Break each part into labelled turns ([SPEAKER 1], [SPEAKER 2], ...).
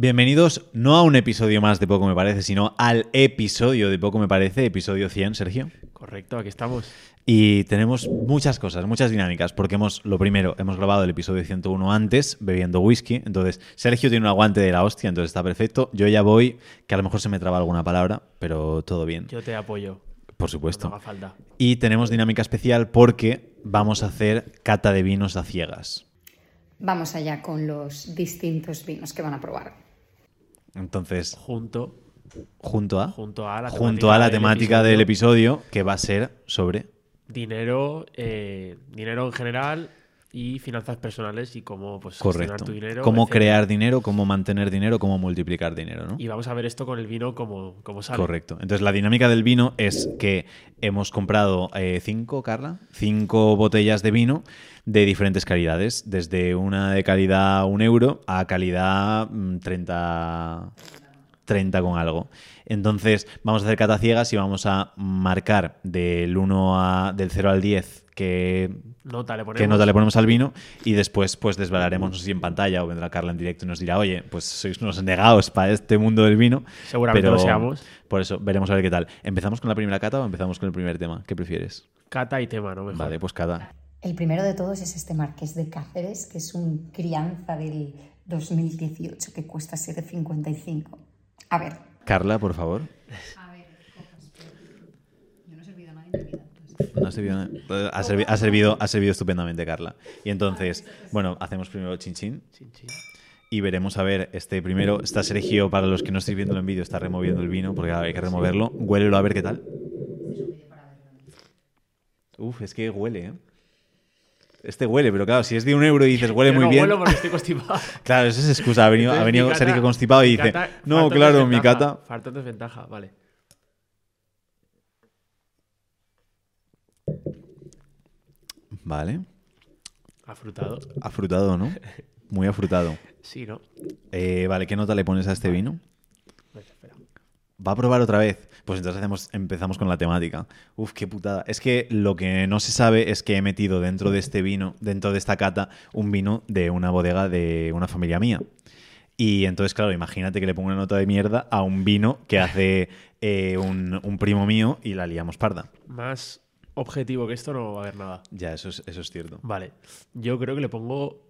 [SPEAKER 1] Bienvenidos no a un episodio más de Poco Me Parece, sino al episodio de Poco Me Parece, episodio 100, Sergio.
[SPEAKER 2] Correcto, aquí estamos.
[SPEAKER 1] Y tenemos muchas cosas, muchas dinámicas, porque hemos, lo primero, hemos grabado el episodio 101 antes, bebiendo whisky, entonces Sergio tiene un aguante de la hostia, entonces está perfecto. Yo ya voy, que a lo mejor se me traba alguna palabra, pero todo bien.
[SPEAKER 2] Yo te apoyo.
[SPEAKER 1] Por supuesto.
[SPEAKER 2] No haga falta.
[SPEAKER 1] Y tenemos dinámica especial porque vamos a hacer cata de vinos a ciegas.
[SPEAKER 3] Vamos allá con los distintos vinos que van a probar.
[SPEAKER 1] Entonces,
[SPEAKER 2] Junto,
[SPEAKER 1] junto a,
[SPEAKER 2] junto a la
[SPEAKER 1] junto a la temática del episodio, que va a ser sobre
[SPEAKER 2] Dinero, eh, dinero en general y finanzas personales y cómo pues, gestionar tu dinero.
[SPEAKER 1] cómo
[SPEAKER 2] etcétera.
[SPEAKER 1] crear dinero, cómo mantener dinero, cómo multiplicar dinero, ¿no?
[SPEAKER 2] Y vamos a ver esto con el vino como, como sale.
[SPEAKER 1] Correcto. Entonces, la dinámica del vino es que hemos comprado eh, cinco, Carla, cinco botellas de vino de diferentes calidades, desde una de calidad un euro a calidad mm, 30, 30 con algo. Entonces, vamos a hacer cata ciegas y vamos a marcar del 1 a, del 0 al 10 que
[SPEAKER 2] Nota le ponemos.
[SPEAKER 1] qué nota le ponemos al vino y después pues desvelaremos, no sé si en pantalla o vendrá Carla en directo y nos dirá, oye, pues sois unos negados para este mundo del vino.
[SPEAKER 2] Seguramente
[SPEAKER 1] pero
[SPEAKER 2] lo seamos.
[SPEAKER 1] Por eso, veremos a ver qué tal. ¿Empezamos con la primera cata o empezamos con el primer tema? ¿Qué prefieres?
[SPEAKER 2] Cata y tema, ¿no? Mejor.
[SPEAKER 1] Vale, pues cata.
[SPEAKER 3] El primero de todos es este Marqués de Cáceres, que es un crianza del 2018 que cuesta 7,55. A ver,
[SPEAKER 1] Carla, por favor.
[SPEAKER 3] A ver, yo no he servido a nadie en mi vida.
[SPEAKER 1] No ha, servido, eh, ha, servi- ha servido, ha servido estupendamente, Carla. Y entonces, bueno, hacemos primero chin chin
[SPEAKER 2] Chin, chin.
[SPEAKER 1] y veremos a ver este primero. Está Sergio, para los que no estáis viendo en vídeo, está removiendo el vino porque hay que removerlo. Huélelo a ver qué tal. Uf, es que huele, ¿eh? Este huele, pero claro, si es de un euro y dices huele
[SPEAKER 2] Yo
[SPEAKER 1] muy
[SPEAKER 2] no
[SPEAKER 1] bien.
[SPEAKER 2] huelo porque estoy constipado.
[SPEAKER 1] Claro, esa es excusa. Ha venido, ha
[SPEAKER 2] Entonces,
[SPEAKER 1] venido
[SPEAKER 2] mi cata-
[SPEAKER 1] Sergio constipado y dice:
[SPEAKER 2] cata-
[SPEAKER 1] No, claro, mi cata.
[SPEAKER 2] Falta desventaja, vale.
[SPEAKER 1] Vale.
[SPEAKER 2] Afrutado.
[SPEAKER 1] Afrutado, ¿no? Muy afrutado.
[SPEAKER 2] Sí, ¿no?
[SPEAKER 1] Eh, vale, ¿qué nota le pones a este vino?
[SPEAKER 2] Espera.
[SPEAKER 1] ¿Va a probar otra vez? Pues entonces hacemos, empezamos con la temática. Uf, qué putada. Es que lo que no se sabe es que he metido dentro de este vino, dentro de esta cata, un vino de una bodega de una familia mía. Y entonces, claro, imagínate que le pongo una nota de mierda a un vino que hace eh, un, un primo mío y la liamos parda.
[SPEAKER 2] Más objetivo que esto no va a haber nada.
[SPEAKER 1] Ya, eso es, eso es cierto.
[SPEAKER 2] Vale. Yo creo que le pongo,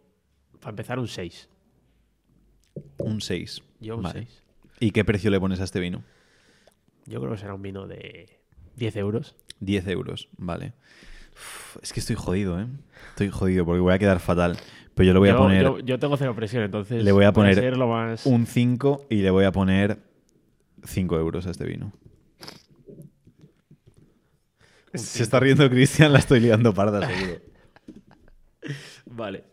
[SPEAKER 2] para empezar, un 6.
[SPEAKER 1] Un 6.
[SPEAKER 2] Yo un
[SPEAKER 1] Vale.
[SPEAKER 2] 6.
[SPEAKER 1] ¿Y qué precio le pones a este vino?
[SPEAKER 2] Yo creo que será un vino de 10 euros.
[SPEAKER 1] 10 euros, vale. Uf, es que estoy jodido, ¿eh? Estoy jodido porque voy a quedar fatal. Pero yo le voy a poner
[SPEAKER 2] yo- yo tengo cero presión, entonces.
[SPEAKER 1] Le voy a poner
[SPEAKER 2] ser lo más.
[SPEAKER 1] un 5 y le voy a poner 5 euros a este vino. Se está riendo Cristian, la estoy liando parda, seguro.
[SPEAKER 2] Vale.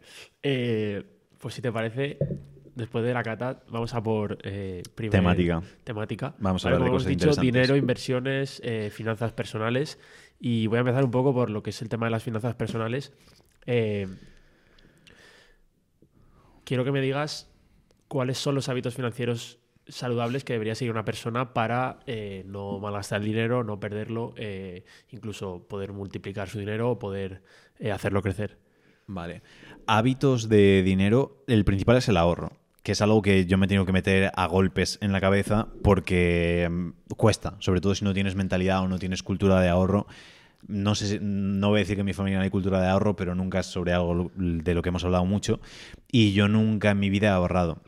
[SPEAKER 2] Eh, pues si te parece, después de la cata, vamos a por eh, primer-
[SPEAKER 1] Temática.
[SPEAKER 2] temática.
[SPEAKER 1] Vamos a
[SPEAKER 2] Vale,
[SPEAKER 1] hablar de cosas
[SPEAKER 2] hemos dicho,
[SPEAKER 1] interesantes.
[SPEAKER 2] dinero, inversiones, eh, finanzas personales. Y voy a empezar un poco por lo que es el tema de las finanzas personales. Eh, quiero que me digas cuáles son los hábitos financieros saludables que debería seguir una persona para eh, no malgastar el dinero, no perderlo, eh, incluso poder multiplicar su dinero o poder eh, hacerlo crecer.
[SPEAKER 1] Vale. Hábitos de dinero, el principal es el ahorro, que es algo que yo me tengo que meter a golpes en la cabeza porque mm, cuesta, sobre todo si no tienes mentalidad o no tienes cultura de ahorro. No sé, no voy a decir que en mi familia no hay cultura de ahorro, pero nunca es sobre algo de lo que hemos hablado mucho. Y yo nunca en mi vida he ahorrado.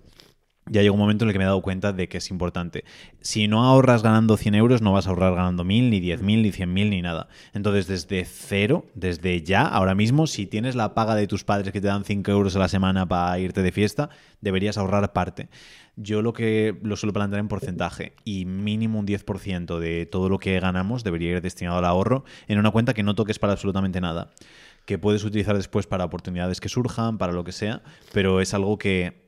[SPEAKER 1] Ya llega un momento en el que me he dado cuenta de que es importante. Si no ahorras ganando 100 euros, no vas a ahorrar ganando 1000, ni 10.000, ni 100.000, ni nada. Entonces, desde cero, desde ya, ahora mismo, si tienes la paga de tus padres que te dan 5 euros a la semana para irte de fiesta, deberías ahorrar parte. Yo lo que lo suelo plantear en porcentaje y mínimo un 10% de todo lo que ganamos debería ir destinado al ahorro en una cuenta que no toques para absolutamente nada que puedes utilizar después para oportunidades que surjan, para lo que sea, pero es algo que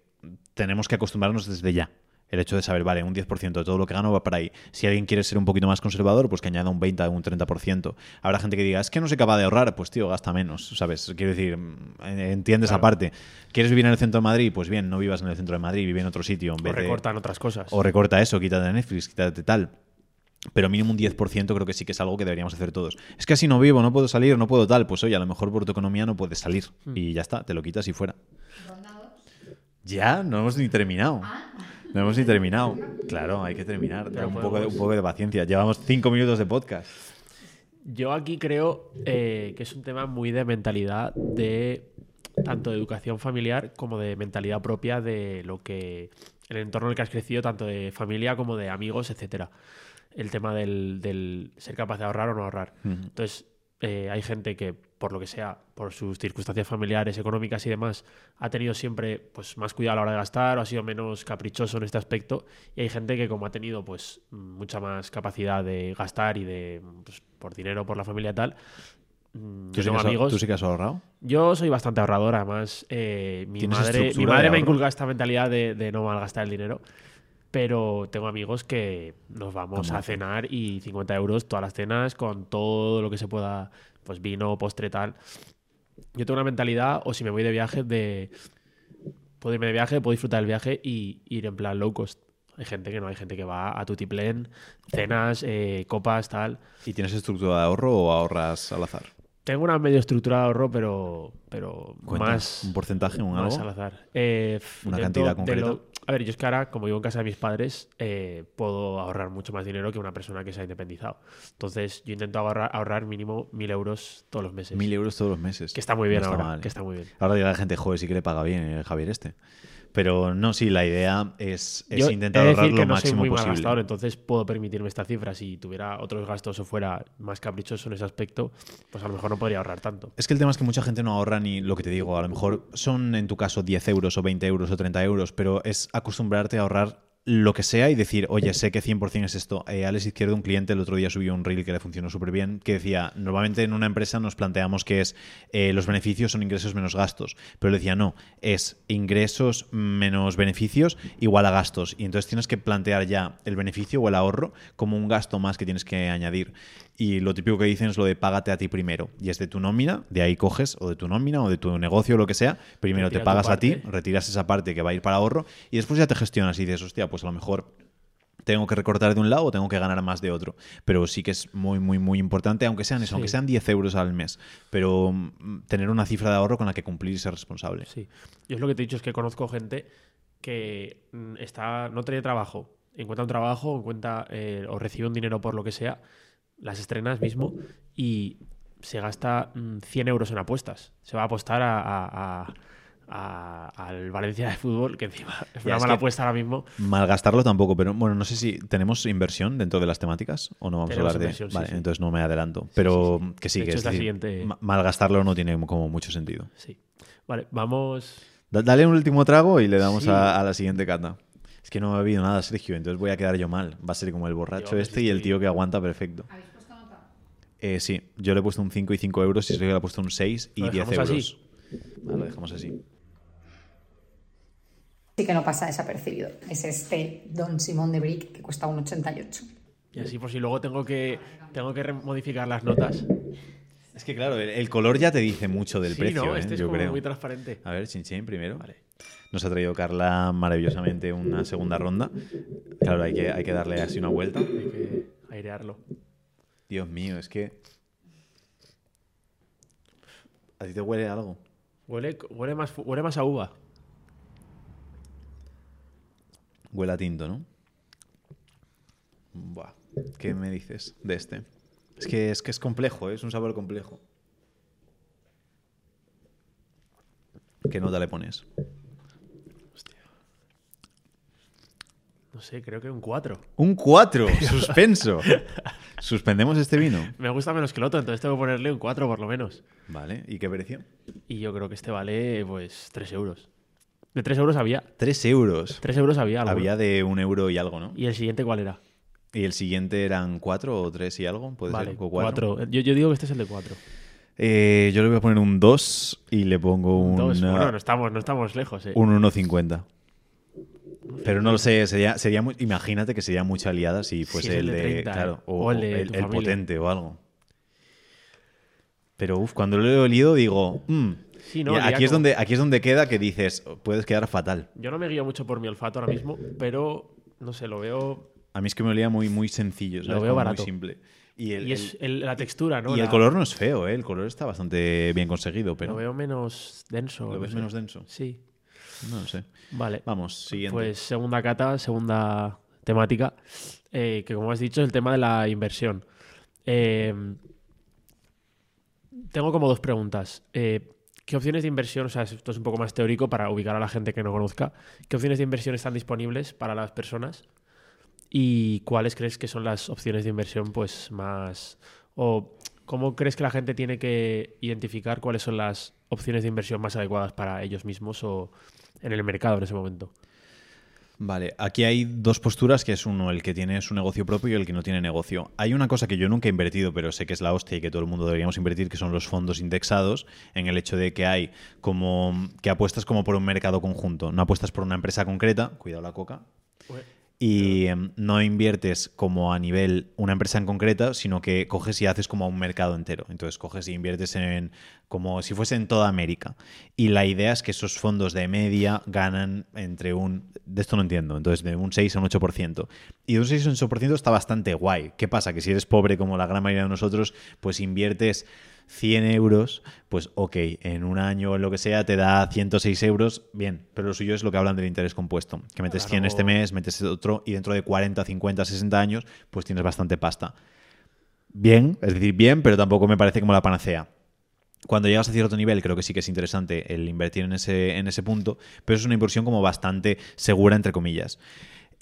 [SPEAKER 1] tenemos que acostumbrarnos desde ya. El hecho de saber, vale, un 10% de todo lo que gano va para ahí. Si alguien quiere ser un poquito más conservador, pues que añada un 20 o un 30%. Habrá gente que diga, es que no soy capaz de ahorrar. Pues tío, gasta menos, ¿sabes? Quiero decir, mm, entiendes
[SPEAKER 2] Claro.
[SPEAKER 1] aparte. ¿Quieres vivir en el centro de Madrid? Pues bien, no vivas en el centro de Madrid, vive en otro sitio. En
[SPEAKER 2] O
[SPEAKER 1] de-
[SPEAKER 2] recortan otras cosas.
[SPEAKER 1] o recorta eso, quítate Netflix, quítate tal. Pero mínimo un 10% creo que sí que es algo que deberíamos hacer todos. Es que así no vivo, no puedo salir, no puedo tal. Pues oye, a lo mejor por tu economía no puedes salir. Y ya está, te lo quitas y fuera. Ya, no hemos ni terminado. No hemos ni terminado. Claro, hay que terminar.
[SPEAKER 2] Pero
[SPEAKER 1] un, poco de,
[SPEAKER 2] podemos-
[SPEAKER 1] un poco de paciencia. Llevamos cinco minutos de podcast.
[SPEAKER 2] Yo aquí creo eh, que es un tema muy de mentalidad de tanto de educación familiar como de mentalidad propia de lo que el entorno en el que has crecido, tanto de familia como de amigos, etcétera. El tema del, del ser capaz de ahorrar o no ahorrar. Entonces, eh, hay gente que, por lo que sea, por sus circunstancias familiares, económicas y demás, ha tenido siempre pues, más cuidado a la hora de gastar o ha sido menos caprichoso en este aspecto. Y hay gente que, como ha tenido pues, mucha más capacidad de gastar y de, pues, por dinero, por la familia y tal, mm,
[SPEAKER 1] ¿Tú
[SPEAKER 2] yo
[SPEAKER 1] sí, que
[SPEAKER 2] tengo
[SPEAKER 1] has,
[SPEAKER 2] amigos.
[SPEAKER 1] ¿Tú sí que has ahorrado?
[SPEAKER 2] Yo soy bastante ahorrador, además. eh, mi
[SPEAKER 1] ¿Tienes
[SPEAKER 2] madre, mi madre me inculca esta mentalidad de, de no malgastar el dinero. Pero tengo amigos que nos vamos
[SPEAKER 1] ¿Cómo
[SPEAKER 2] a cenar y 50 euros todas las cenas con todo lo que se pueda, pues vino, postre, tal. Yo tengo una mentalidad, o si me voy de viaje, de. Puedo irme de viaje, puedo disfrutar del viaje y ir en plan low cost. Hay gente que no, hay gente que va a tutiplén, cenas, eh, copas, tal.
[SPEAKER 1] ¿Y tienes estructura de ahorro o ahorras al azar?
[SPEAKER 2] Tengo una medio estructura de ahorro, pero, pero más,
[SPEAKER 1] ¿Un porcentaje? ¿Un
[SPEAKER 2] más
[SPEAKER 1] algo?
[SPEAKER 2] al azar. Eh,
[SPEAKER 1] ¿Una cantidad concreta?
[SPEAKER 2] lo- a ver, yo es que ahora, como vivo en casa de mis padres, eh, puedo ahorrar mucho más dinero que una persona que se ha independizado. Entonces, yo intento ahorrar, ahorrar mínimo mil euros todos los meses.
[SPEAKER 1] Mil euros todos los meses.
[SPEAKER 2] que está muy bien
[SPEAKER 1] No está
[SPEAKER 2] ahora.
[SPEAKER 1] mal,
[SPEAKER 2] que
[SPEAKER 1] ¿eh?
[SPEAKER 2] está muy bien.
[SPEAKER 1] Ahora dirá la gente, joder, sí que le paga bien el Javier este. Pero no, sí, la idea es, es
[SPEAKER 2] Yo
[SPEAKER 1] intentar ahorrar
[SPEAKER 2] decir que
[SPEAKER 1] lo
[SPEAKER 2] no soy
[SPEAKER 1] máximo
[SPEAKER 2] muy mal
[SPEAKER 1] posible.
[SPEAKER 2] gastador, entonces puedo permitirme esta cifra. Si tuviera otros gastos o fuera más caprichoso en ese aspecto, pues a lo mejor no podría ahorrar tanto.
[SPEAKER 1] Es que el tema es que mucha gente no ahorra ni lo que te digo. A lo mejor son en tu caso 10 euros o 20 euros o 30 euros, pero es acostumbrarte a ahorrar lo que sea y decir, oye, sé que 100% es esto. Eh, Alex Izquierdo, un cliente, el otro día subió un reel que le funcionó súper bien, que decía, normalmente en una empresa nos planteamos que es eh, los beneficios son ingresos menos gastos, pero él decía, no, es ingresos menos beneficios igual a gastos. Y entonces tienes que plantear ya el beneficio o el ahorro como un gasto más que tienes que añadir. Y lo típico que dicen es lo de págate a ti primero. Y es de tu nómina, de ahí coges, o de tu nómina, o de tu negocio, o lo que sea. Primero
[SPEAKER 2] Retira
[SPEAKER 1] te pagas a ti, retiras esa parte que va a ir para ahorro, y después ya te gestionas y dices, hostia, pues a lo mejor tengo que recortar de un lado o tengo que ganar más de otro. Pero sí que es muy, muy, muy importante, aunque sean eso,
[SPEAKER 2] Sí.
[SPEAKER 1] aunque sean 10 euros al mes, pero mm, tener una cifra de ahorro con la que cumplir y ser responsable.
[SPEAKER 2] Sí. Yo es lo que te he dicho es que conozco gente que mm, está, no tiene trabajo, encuentra un trabajo, encuentra eh, o recibe un dinero por lo que sea, las estrenas mismo y se gasta mm, 100 euros en apuestas. Se va a apostar a, a- a- a- al Valencia de fútbol, que encima es
[SPEAKER 1] Ya,
[SPEAKER 2] una
[SPEAKER 1] es
[SPEAKER 2] mala
[SPEAKER 1] que-
[SPEAKER 2] apuesta ahora mismo.
[SPEAKER 1] Malgastarlo tampoco, pero bueno, no sé si tenemos inversión dentro de las temáticas o no vamos
[SPEAKER 2] Tenemos
[SPEAKER 1] a hablar de.
[SPEAKER 2] sí,
[SPEAKER 1] vale,
[SPEAKER 2] sí.
[SPEAKER 1] entonces no me adelanto. Pero
[SPEAKER 2] sí, sí.
[SPEAKER 1] que sí,
[SPEAKER 2] De
[SPEAKER 1] que
[SPEAKER 2] hecho,
[SPEAKER 1] es
[SPEAKER 2] es la
[SPEAKER 1] decir,
[SPEAKER 2] siguiente-
[SPEAKER 1] ma- malgastarlo no tiene como mucho sentido.
[SPEAKER 2] Sí. Vale, vamos.
[SPEAKER 1] Da- Dale un último trago y le damos
[SPEAKER 2] Sí.
[SPEAKER 1] a, a la siguiente cata. Es que no me ha bebido nada, Sergio, entonces voy a quedar yo mal. Va a ser como el borracho este y el tío que aguanta perfecto. Eh, sí, yo le he puesto un 5 y 5 euros y Sergio le ha puesto un 6 y
[SPEAKER 2] ¿Lo
[SPEAKER 1] 10
[SPEAKER 2] dejamos
[SPEAKER 1] euros.
[SPEAKER 2] así?
[SPEAKER 1] Vale, lo dejamos así.
[SPEAKER 3] Sí que no pasa desapercibido. Es este Don Simón de Brick que cuesta un 88.
[SPEAKER 2] Y así por si luego tengo que, tengo que modificar las notas.
[SPEAKER 1] Es que claro, el, el color ya te dice mucho del
[SPEAKER 2] sí,
[SPEAKER 1] precio,
[SPEAKER 2] ¿no?
[SPEAKER 1] ¿eh?
[SPEAKER 2] Este es
[SPEAKER 1] yo
[SPEAKER 2] como
[SPEAKER 1] creo.
[SPEAKER 2] muy transparente.
[SPEAKER 1] A ver, Chin Chin primero.
[SPEAKER 2] Vale.
[SPEAKER 1] Nos ha traído Carla maravillosamente una segunda ronda. Claro, hay que, hay que darle así una vuelta.
[SPEAKER 2] Hay que airearlo.
[SPEAKER 1] Dios mío, es que. ¿A ti te huele algo?
[SPEAKER 2] Huele, huele, más, huele más a uva.
[SPEAKER 1] Huele a tinto, ¿no? Buah. ¿Qué me dices de este? Es que es, que es complejo, ¿eh? es un sabor complejo. ¿Qué nota le pones?
[SPEAKER 2] No sé, creo que un 4.
[SPEAKER 1] Un 4, suspenso. Suspendemos este vino.
[SPEAKER 2] Me gusta menos que el otro, entonces tengo que ponerle un 4 por lo menos.
[SPEAKER 1] Vale, ¿y qué precio?
[SPEAKER 2] Y yo creo que este vale, pues, 3 euros. De 3 euros había.
[SPEAKER 1] 3 euros.
[SPEAKER 2] 3 euros había algo.
[SPEAKER 1] Había de un euro y algo, ¿no?
[SPEAKER 2] ¿Y el siguiente cuál era?
[SPEAKER 1] Y el siguiente eran 4 o 3 y algo, puede
[SPEAKER 2] vale,
[SPEAKER 1] ser. o cuatro.
[SPEAKER 2] 4. Yo, yo digo que este es el de 4.
[SPEAKER 1] Eh, yo le voy a poner un 2 y le pongo un,
[SPEAKER 2] Dos.
[SPEAKER 1] uh,
[SPEAKER 2] Bueno, no estamos, no estamos lejos, eh.
[SPEAKER 1] un 1,50. Pero no lo sé, sería, sería muy- imagínate que sería mucha liada si fuese
[SPEAKER 2] es
[SPEAKER 1] el
[SPEAKER 2] el
[SPEAKER 1] de,
[SPEAKER 2] de 30,
[SPEAKER 1] claro,
[SPEAKER 2] eh.
[SPEAKER 1] o,
[SPEAKER 2] O el de
[SPEAKER 1] el, el potente o algo. Pero uf, cuando lo he olido digo, mm.
[SPEAKER 2] Sí, no,
[SPEAKER 1] Y aquí es
[SPEAKER 2] como-
[SPEAKER 1] donde aquí es donde queda que dices, puedes quedar fatal.
[SPEAKER 2] Yo no me guío mucho por mi olfato ahora mismo, pero no sé, lo veo.
[SPEAKER 1] A mí es que me olía muy muy sencillo, ¿sabes?
[SPEAKER 2] veo
[SPEAKER 1] Como
[SPEAKER 2] barato.
[SPEAKER 1] muy simple. Y el,
[SPEAKER 2] y es
[SPEAKER 1] el-
[SPEAKER 2] la textura, ¿no?
[SPEAKER 1] y el color no es feo, ¿eh? El color está bastante bien conseguido, pero
[SPEAKER 2] Lo veo menos denso.
[SPEAKER 1] ¿Lo ves menos denso?
[SPEAKER 2] Sí.
[SPEAKER 1] No lo sé.
[SPEAKER 2] Vale.
[SPEAKER 1] Vamos, siguiente.
[SPEAKER 2] Pues segunda cata, segunda temática, eh, que como has dicho, es el tema de la inversión. Eh, tengo como dos preguntas. Eh, ¿Qué opciones de inversión, o sea, esto es un poco más teórico para ubicar a la gente que no conozca, qué opciones de inversión están disponibles para las personas y cuáles crees que son las opciones de inversión pues más... o cómo crees que la gente tiene que identificar cuáles son las opciones de inversión más adecuadas para ellos mismos o en el mercado en ese momento?
[SPEAKER 1] Vale, aquí hay dos posturas, que es uno el que tiene su negocio propio y el que no tiene negocio. Hay una cosa que yo nunca he invertido, pero sé que es la hostia y que todo el mundo deberíamos invertir, que son los fondos indexados, en el hecho de que hay como que apuestas como por un mercado conjunto, no apuestas por una empresa concreta, cuidado la coca, y em, no inviertes como a nivel una empresa en concreta, sino que coges y haces como un mercado entero. Entonces coges y inviertes en como si fuese en toda América. Y la idea es que esos fondos de media ganan entre un... De esto no entiendo, entonces de un 6 a un 8%. Y de un 6 a un 8% está bastante guay. ¿Qué pasa? Que si eres pobre como la gran mayoría de nosotros, pues inviertes 100 euros, pues ok, en un año o en lo que sea te da 106 euros, bien, pero lo suyo es lo que hablan del interés compuesto, que metes 100 este mes, metes otro y dentro de 40, 50, 60 años, pues tienes bastante pasta. Bien, es decir, bien, pero tampoco me parece como la panacea. Cuando llegas a cierto nivel, creo que sí que es interesante el invertir en ese, en ese punto, pero es una inversión como bastante segura, entre comillas.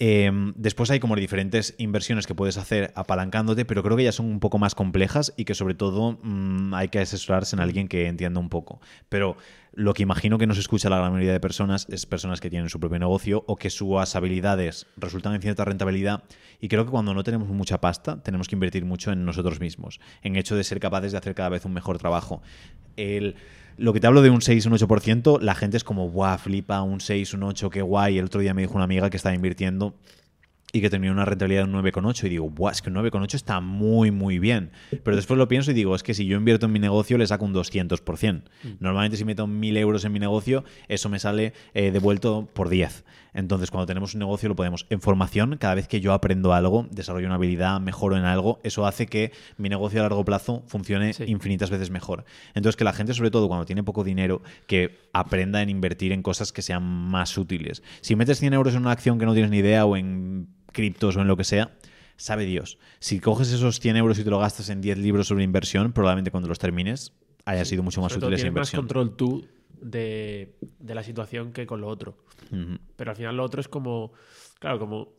[SPEAKER 1] Eh, después hay como diferentes inversiones que puedes hacer apalancándote, pero creo que ya son un poco más complejas y que sobre todo mmm, hay que asesorarse en alguien que entienda un poco. Pero lo que imagino que nos escucha la gran mayoría de personas es personas que tienen su propio negocio o que sus habilidades resultan en cierta rentabilidad. Y creo que cuando no tenemos mucha pasta, tenemos que invertir mucho en nosotros mismos, en hecho de ser capaces de hacer cada vez un mejor trabajo. El lo que te hablo de un 6, un 8%, la gente es como, ¡buah, flipa! Un 6, un 8, qué guay. El otro día me dijo una amiga que estaba invirtiendo y que tenía una rentabilidad de un 9,8 y digo, ¡buah! Es que un 9,8 está muy, muy bien. Pero después lo pienso y digo, es que si yo invierto en mi negocio le saco un 200%. Mm. Normalmente si meto 1.000 euros en mi negocio, eso me sale eh, devuelto por 10. Entonces, cuando tenemos un negocio, lo podemos. En formación, cada vez que yo aprendo algo, desarrollo una habilidad, mejoro en algo, eso hace que mi negocio a largo plazo funcione sí. infinitas veces mejor. Entonces, que la gente, sobre todo cuando tiene poco dinero, que aprenda en invertir en cosas que sean más útiles. Si metes 100 euros en una acción que no tienes ni idea o en criptos o en lo que sea, sabe Dios. Si coges esos 100 euros y te lo gastas en 10 libros sobre inversión, probablemente cuando los termines haya sido mucho más útil esa
[SPEAKER 2] más
[SPEAKER 1] inversión.
[SPEAKER 2] control tú de, de la situación que con lo otro. Pero al final lo otro es como, claro, como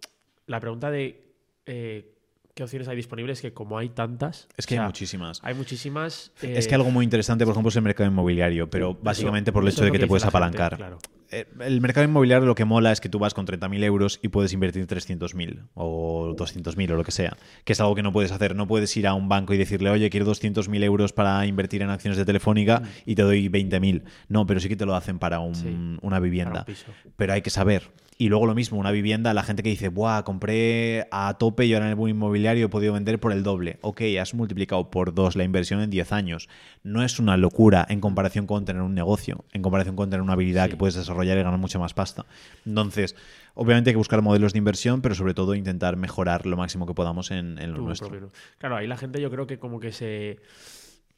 [SPEAKER 2] la pregunta de eh, qué opciones hay disponibles, que como hay tantas...
[SPEAKER 1] Es que
[SPEAKER 2] o sea,
[SPEAKER 1] hay muchísimas.
[SPEAKER 2] Hay muchísimas... eh,
[SPEAKER 1] Es que algo muy interesante, por ejemplo, es el mercado inmobiliario, pero básicamente por el hecho de que te puedes
[SPEAKER 2] gente,
[SPEAKER 1] apalancar.
[SPEAKER 2] claro.
[SPEAKER 1] Eh, El mercado inmobiliario lo que mola es que tú vas con 30.000 euros y puedes invertir 300.000 o 200.000 o lo que sea, que es algo que no puedes hacer. No puedes ir a un banco y decirle, oye, quiero 200.000 euros para invertir en acciones de Telefónica y te doy 20.000. No, pero sí que te lo hacen para un-
[SPEAKER 2] Sí,
[SPEAKER 1] una
[SPEAKER 2] para
[SPEAKER 1] vivienda.
[SPEAKER 2] un piso.
[SPEAKER 1] Pero hay que saber. Y luego lo mismo, una vivienda, la gente que dice, Buah, compré a tope y ahora en el boom inmobiliario he podido vender por el doble. Ok, has multiplicado por dos la inversión en 10 años. No es una locura en comparación con tener un negocio, en comparación con tener una habilidad
[SPEAKER 2] Sí.
[SPEAKER 1] que puedes desarrollar y ganar mucha más pasta. Entonces, obviamente hay que buscar modelos de inversión, pero sobre todo intentar mejorar lo máximo que podamos en, en lo nuestro.
[SPEAKER 2] propio- Claro, ahí la gente yo creo que como que se,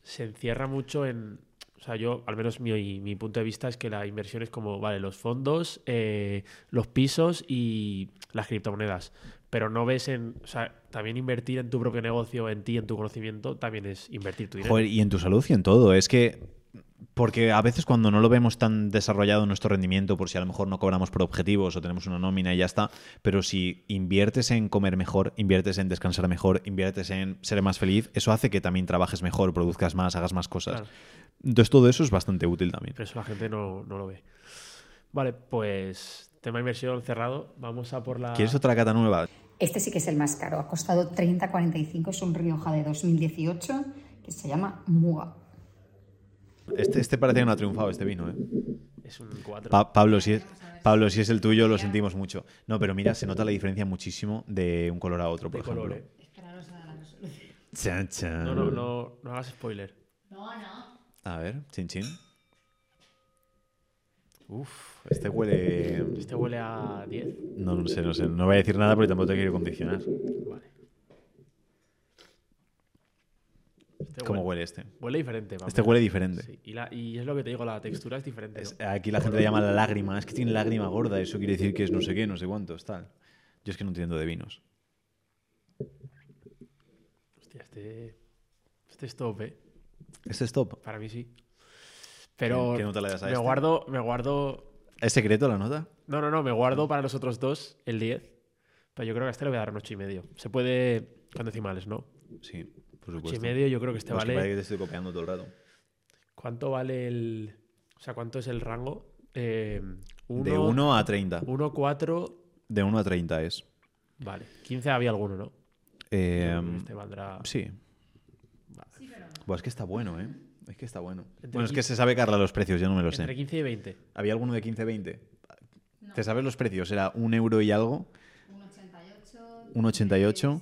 [SPEAKER 2] se encierra mucho en... O sea, yo, al menos mi, mi punto de vista es que la inversión es como, vale, los fondos, eh, los pisos y las criptomonedas. Pero no ves en... O sea, también invertir en tu propio negocio, en ti, en tu conocimiento, también es invertir tu dinero.
[SPEAKER 1] Joder, y en tu salud y en todo. Es que. Porque a veces cuando no lo vemos tan desarrollado nuestro rendimiento, por si a lo mejor no cobramos por objetivos o tenemos una nómina y ya está, pero si inviertes en comer mejor, inviertes en descansar mejor, inviertes en ser más feliz, eso hace que también trabajes mejor, produzcas más, hagas más cosas.
[SPEAKER 2] Claro.
[SPEAKER 1] Entonces todo eso es bastante útil también.
[SPEAKER 2] Pero eso la gente no, no lo ve. Vale, pues tema inversión cerrado. Vamos a por la...
[SPEAKER 1] ¿Quieres otra cata nueva?
[SPEAKER 3] Este sí que es el más caro. Ha costado 30,45. Es un Rioja de 2018 que se llama Muga.
[SPEAKER 1] Este, este parece que no ha triunfado este vino, ¿eh?
[SPEAKER 2] Es un 4.
[SPEAKER 1] Pa- Pablo, si es, Pablo, si es el tuyo, lo sentimos mucho. No, pero mira, se nota la diferencia muchísimo de un color a otro, por
[SPEAKER 2] de color,
[SPEAKER 1] ejemplo.
[SPEAKER 2] ¿eh?
[SPEAKER 1] Chan, chan.
[SPEAKER 2] No, no, no, no hagas spoiler.
[SPEAKER 1] A ver, chin chin. Uf, este huele.
[SPEAKER 2] Este huele a 10.
[SPEAKER 1] No, no sé, no sé. No voy a decir nada porque tampoco te quiero condicionar.
[SPEAKER 2] Vale. Este
[SPEAKER 1] ¿Cómo
[SPEAKER 2] huele,
[SPEAKER 1] huele este?
[SPEAKER 2] huele diferente. vamos.
[SPEAKER 1] Este huele diferente.
[SPEAKER 2] Sí, Y, la- y es lo que te digo, la textura es diferente.
[SPEAKER 1] Aquí la gente le llama la lágrima. Es que tiene lágrima gorda. Eso quiere decir que es no sé qué, no sé cuántos, tal. Yo es que no entiendo de vinos.
[SPEAKER 2] Hostia, este, este es top, ¿eh?
[SPEAKER 1] ¿Este es top?
[SPEAKER 2] Para mí sí. Pero
[SPEAKER 1] ¿Qué- nota le das a
[SPEAKER 2] me
[SPEAKER 1] este?
[SPEAKER 2] guardo, me guardo.
[SPEAKER 1] ¿Es secreto la nota?
[SPEAKER 2] No, no, no, me guardo para los otros dos el 10. Pero yo creo que a este le voy a dar un 8 y medio. Se puede con decimales, ¿no?
[SPEAKER 1] Sí, por
[SPEAKER 2] 8
[SPEAKER 1] supuesto.
[SPEAKER 2] y medio, yo creo que este
[SPEAKER 1] No, es que
[SPEAKER 2] vale.
[SPEAKER 1] parece que te estoy copiando todo el rato.
[SPEAKER 2] ¿Cuánto vale el. O sea, ¿cuánto es el rango? Eh,
[SPEAKER 1] De 1 a 30.
[SPEAKER 2] 1, 4.
[SPEAKER 1] De 1 a 30 es.
[SPEAKER 2] Vale. 15 había alguno, ¿no?
[SPEAKER 1] Eh,
[SPEAKER 2] que este valdrá.
[SPEAKER 1] sí. Buah, es que está bueno, ¿eh? Es que está bueno.
[SPEAKER 2] Entre
[SPEAKER 1] Bueno, es que
[SPEAKER 2] 15
[SPEAKER 1] se sabe, Carla, los precios, yo no me lo sé.
[SPEAKER 2] Entre 15 y 20.
[SPEAKER 1] ¿Había alguno de 15-20? ¿Te sabes los precios? Era un euro y algo,
[SPEAKER 3] 1,88,
[SPEAKER 1] 1,88,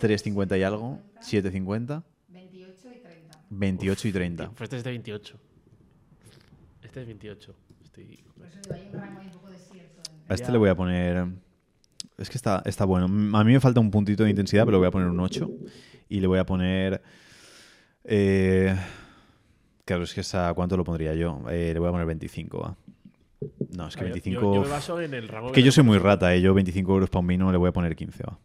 [SPEAKER 1] 3,50 y algo, 7,50,
[SPEAKER 3] 28 y 30.
[SPEAKER 1] 28 y 30.
[SPEAKER 2] Pues este es de 28. Este es 28. Estoy...
[SPEAKER 3] Por eso digo, hay un rango un poco desierto.
[SPEAKER 1] A este
[SPEAKER 2] Ya.
[SPEAKER 1] le voy a poner... Es que está, está bueno. A mí me falta un puntito de intensidad, pero le voy a poner un 8. Y le voy a poner... eh, claro, es que esa, ¿cuánto lo pondría yo? Eh, le voy a poner 25, va. No, es que
[SPEAKER 2] A ver,
[SPEAKER 1] 25...
[SPEAKER 2] Yo, yo me baso en el rango
[SPEAKER 1] Es que yo soy muy rata, ¿eh? Yo 25 euros para un vino le voy a poner 15, va.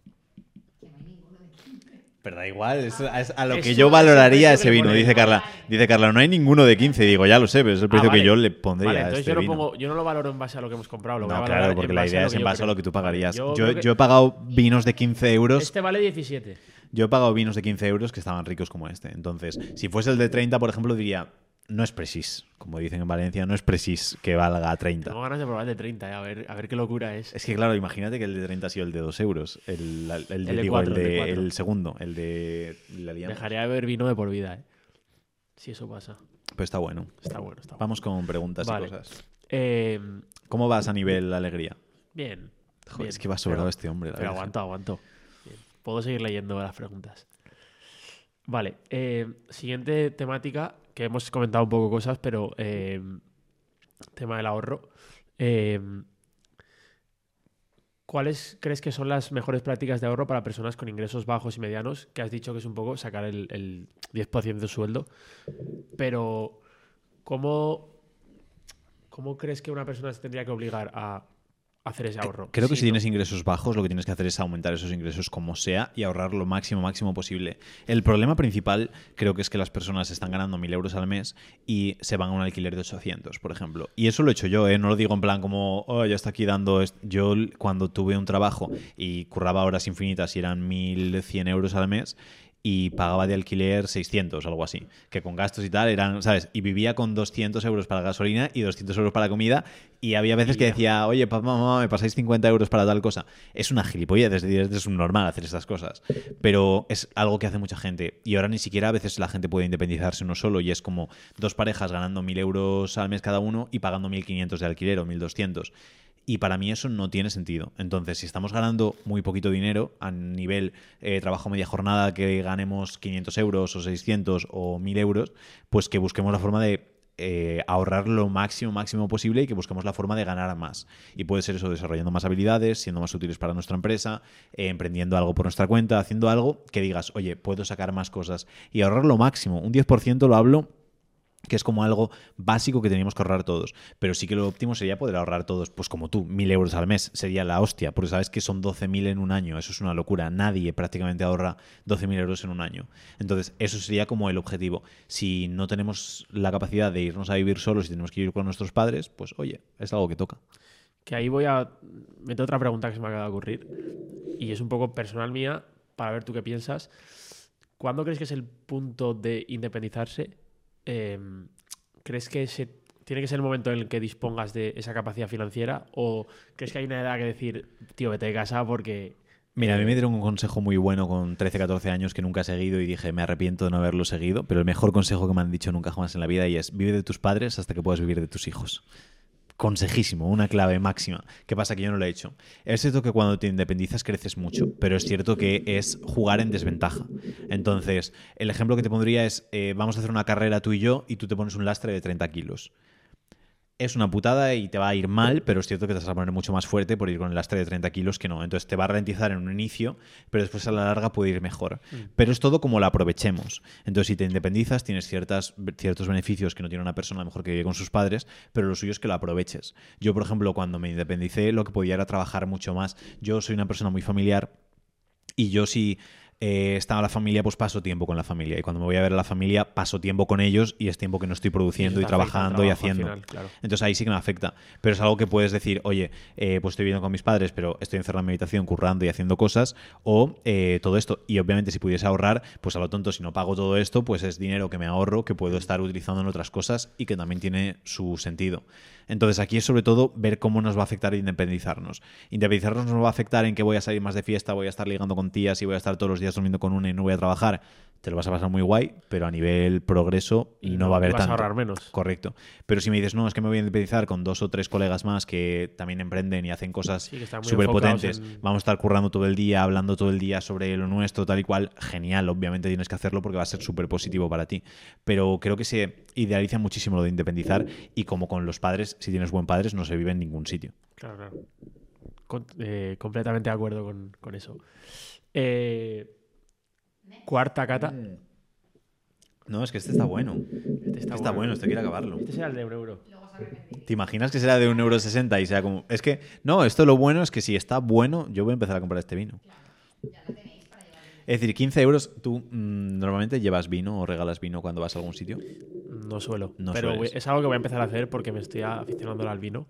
[SPEAKER 1] Pero da igual, es, es a lo que yo valoraría ese vino, dice Carla. Dice Carla, no hay ninguno de 15. Digo, ya lo sé, pero es el
[SPEAKER 2] Ah,
[SPEAKER 1] precio
[SPEAKER 2] vale.
[SPEAKER 1] que yo le pondría
[SPEAKER 2] Vale,
[SPEAKER 1] a
[SPEAKER 2] entonces
[SPEAKER 1] este
[SPEAKER 2] yo no,
[SPEAKER 1] vino.
[SPEAKER 2] pongo, yo no lo valoro en base a lo que hemos comprado. Lo voy a
[SPEAKER 1] No,
[SPEAKER 2] valorar
[SPEAKER 1] claro, porque
[SPEAKER 2] en
[SPEAKER 1] la
[SPEAKER 2] base a
[SPEAKER 1] idea
[SPEAKER 2] lo
[SPEAKER 1] es
[SPEAKER 2] que
[SPEAKER 1] en
[SPEAKER 2] yo
[SPEAKER 1] base a lo que tú pagarías.
[SPEAKER 2] Yo
[SPEAKER 1] Yo, yo he pagado vinos de 15 euros.
[SPEAKER 2] Este vale 17.
[SPEAKER 1] Yo he pagado vinos de 15 euros que estaban ricos como este. Entonces, si fuese el de 30, por ejemplo, diría, no es precis. Como dicen en Valencia, no es precis que valga 30.
[SPEAKER 2] Tengo ganas de probar el de 30, eh, a, ver, a ver qué locura es.
[SPEAKER 1] Es que, claro, imagínate que el de 30 ha sido el de 2 euros. El, el,
[SPEAKER 2] El de
[SPEAKER 1] digo, el,
[SPEAKER 2] el de
[SPEAKER 1] el segundo, el de la.
[SPEAKER 2] Dejaría de beber vino de por vida, ¿eh? Si eso pasa.
[SPEAKER 1] Pues está bueno.
[SPEAKER 2] Está bueno, está bueno.
[SPEAKER 1] Vamos con preguntas
[SPEAKER 2] Vale.
[SPEAKER 1] y cosas.
[SPEAKER 2] Eh,
[SPEAKER 1] ¿Cómo vas a nivel alegría?
[SPEAKER 2] bien.
[SPEAKER 1] Joder,
[SPEAKER 2] bien,
[SPEAKER 1] es que va sobrado
[SPEAKER 2] pero-
[SPEAKER 1] este hombre. la
[SPEAKER 2] Pero aguanto, aguanto. Puedo seguir leyendo las preguntas. Vale. eh, siguiente temática, que hemos comentado un poco cosas, pero eh, tema del ahorro. Eh, ¿Cuáles crees que son las mejores prácticas de ahorro para personas con ingresos bajos y medianos? Que has dicho que es un poco sacar el, el 10% de sueldo. Pero, ¿cómo, ¿cómo crees que una persona se tendría que obligar a hacer ese ahorro?
[SPEAKER 1] Creo que
[SPEAKER 2] Sí,
[SPEAKER 1] si
[SPEAKER 2] ¿no?
[SPEAKER 1] tienes ingresos bajos, lo que tienes que hacer es aumentar esos ingresos como sea y ahorrar lo máximo, máximo posible. El problema principal creo que es que las personas están ganando 1.000 euros al mes y se van a un alquiler de 800, por ejemplo. Y eso lo he hecho yo, ¿eh? no lo digo en plan como, oh, ya está aquí dando... est-". Yo cuando tuve un trabajo y curraba horas infinitas y eran 1.100 euros al mes, y pagaba de alquiler 600, algo así. Que con gastos y tal eran, ¿sabes? Y vivía con 200 euros para gasolina y 200 euros para comida. Y había veces que decía, oye, papá, mamá, me pasáis 50 euros para tal cosa. Es una gilipollez, es decir, es normal hacer estas cosas. Pero es algo que hace mucha gente. Y ahora ni siquiera a veces la gente puede independizarse uno solo y es como dos parejas ganando 1.000 euros al mes cada uno y pagando 1.500 de alquiler o 1.200. Y para mí eso no tiene sentido. Entonces, si estamos ganando muy poquito dinero a nivel eh, trabajo media jornada, que ganemos 500 euros o 600 o 1000 euros, pues que busquemos la forma de eh, ahorrar lo máximo, máximo posible y que busquemos la forma de ganar más. Y puede ser eso desarrollando más habilidades, siendo más útiles para nuestra empresa, eh, emprendiendo algo por nuestra cuenta, haciendo algo que digas, oye, puedo sacar más cosas y ahorrar lo máximo. Un 10% lo hablo que es como algo básico que teníamos que ahorrar todos. Pero sí que lo óptimo sería poder ahorrar todos, pues como tú, mil euros al mes. Sería la hostia, porque sabes que son 12.000 en un año. Eso es una locura. Nadie prácticamente ahorra 12.000 euros en un año. Entonces, eso sería como el objetivo. Si no tenemos la capacidad de irnos a vivir solos y tenemos que ir con nuestros padres, pues oye, es algo que toca.
[SPEAKER 2] Que ahí voy a meter otra pregunta que se me acaba de ocurrir. Y es un poco personal mía, para ver tú qué piensas. ¿Cuándo crees que es el punto de independizarse? Eh, ¿Crees que se, tiene que ser el momento en el que dispongas de esa capacidad financiera? ¿O crees que hay una edad que decir, tío, vete de casa porque.
[SPEAKER 1] Mira, a mí
[SPEAKER 2] eh,
[SPEAKER 1] me dieron un consejo muy bueno con 13, 14 años que nunca he seguido y dije, me arrepiento de no haberlo seguido, pero el mejor consejo que me han dicho nunca jamás en la vida y es, vive de tus padres hasta que puedas vivir de tus hijos. Consejísimo, una clave máxima. ¿Qué pasa? Que yo no lo he hecho. Es cierto que cuando te independizas creces mucho, pero es cierto que es jugar en desventaja. Entonces, el ejemplo que te pondría es, eh, vamos a hacer una carrera tú y yo y tú te pones un lastre de 30 kilos. Es una putada y te va a ir mal, pero es cierto que te vas a poner mucho más fuerte por ir con el lastre de 30 kilos que no. Entonces te va a ralentizar en un inicio, pero después a la larga puede ir mejor. Pero es todo como lo aprovechemos. Entonces si te independizas tienes ciertas, ciertos beneficios que no tiene una persona a lo mejor que vive con sus padres, pero lo suyo es que lo aproveches. Yo, por ejemplo, cuando me independicé, lo que podía era trabajar mucho más. Yo soy una persona muy familiar y yo sí eh, estaba la familia, pues paso tiempo con la familia. Y cuando me voy a ver a la familia, paso tiempo con ellos y es tiempo que no estoy produciendo y, trabajando y haciendo.
[SPEAKER 2] final, claro.
[SPEAKER 1] Entonces ahí sí que me afecta. Pero es algo que puedes decir, oye, eh, pues estoy viviendo con mis padres, pero estoy encerrado en mi habitación currando y haciendo cosas, o eh, todo esto. Y obviamente si pudiese ahorrar, pues a lo tonto, si no pago todo esto, pues es dinero que me ahorro, que puedo estar utilizando en otras cosas y que también tiene su sentido. Entonces aquí es sobre todo ver cómo nos va a afectar independizarnos. Independizarnos nos va a afectar en que voy a salir más de fiesta, voy a estar ligando con tías y voy a estar todos los días durmiendo con una y no voy a trabajar. Te lo vas a pasar muy guay, pero a nivel progreso y no, va a haber
[SPEAKER 2] vas
[SPEAKER 1] tanto.
[SPEAKER 2] a ahorrar menos.
[SPEAKER 1] Correcto. Pero si me dices, no, es que me voy a independizar con dos o tres colegas más que también emprenden y hacen cosas súper potentes,
[SPEAKER 2] en-
[SPEAKER 1] vamos a estar currando todo el día, hablando todo el día sobre lo nuestro, tal y cual, genial, obviamente tienes que hacerlo porque va a ser súper positivo para ti. Pero creo que se idealiza muchísimo lo de independizar y como con los padres, si tienes buen padres, no se vive en ningún sitio.
[SPEAKER 2] Claro, claro. Con- eh, completamente de acuerdo con, con eso. Eh, cuarta cata.
[SPEAKER 1] No, es que este está bueno.
[SPEAKER 2] Este
[SPEAKER 1] Está,
[SPEAKER 2] está,
[SPEAKER 1] bueno, este quiere acabarlo.
[SPEAKER 2] Este será el de un euro.
[SPEAKER 1] ¿Te imaginas que será de un euro sesenta y sea como... Es que, no, esto lo bueno es que si está bueno, yo voy a empezar a comprar este vino. Es decir, 15 euros, ¿tú mm, normalmente llevas vino o regalas vino cuando vas a algún sitro?
[SPEAKER 2] No suelo.
[SPEAKER 1] No
[SPEAKER 2] pero
[SPEAKER 1] sueles.
[SPEAKER 2] es algo que voy a empezar a hacer porque me estoy aficionando al vino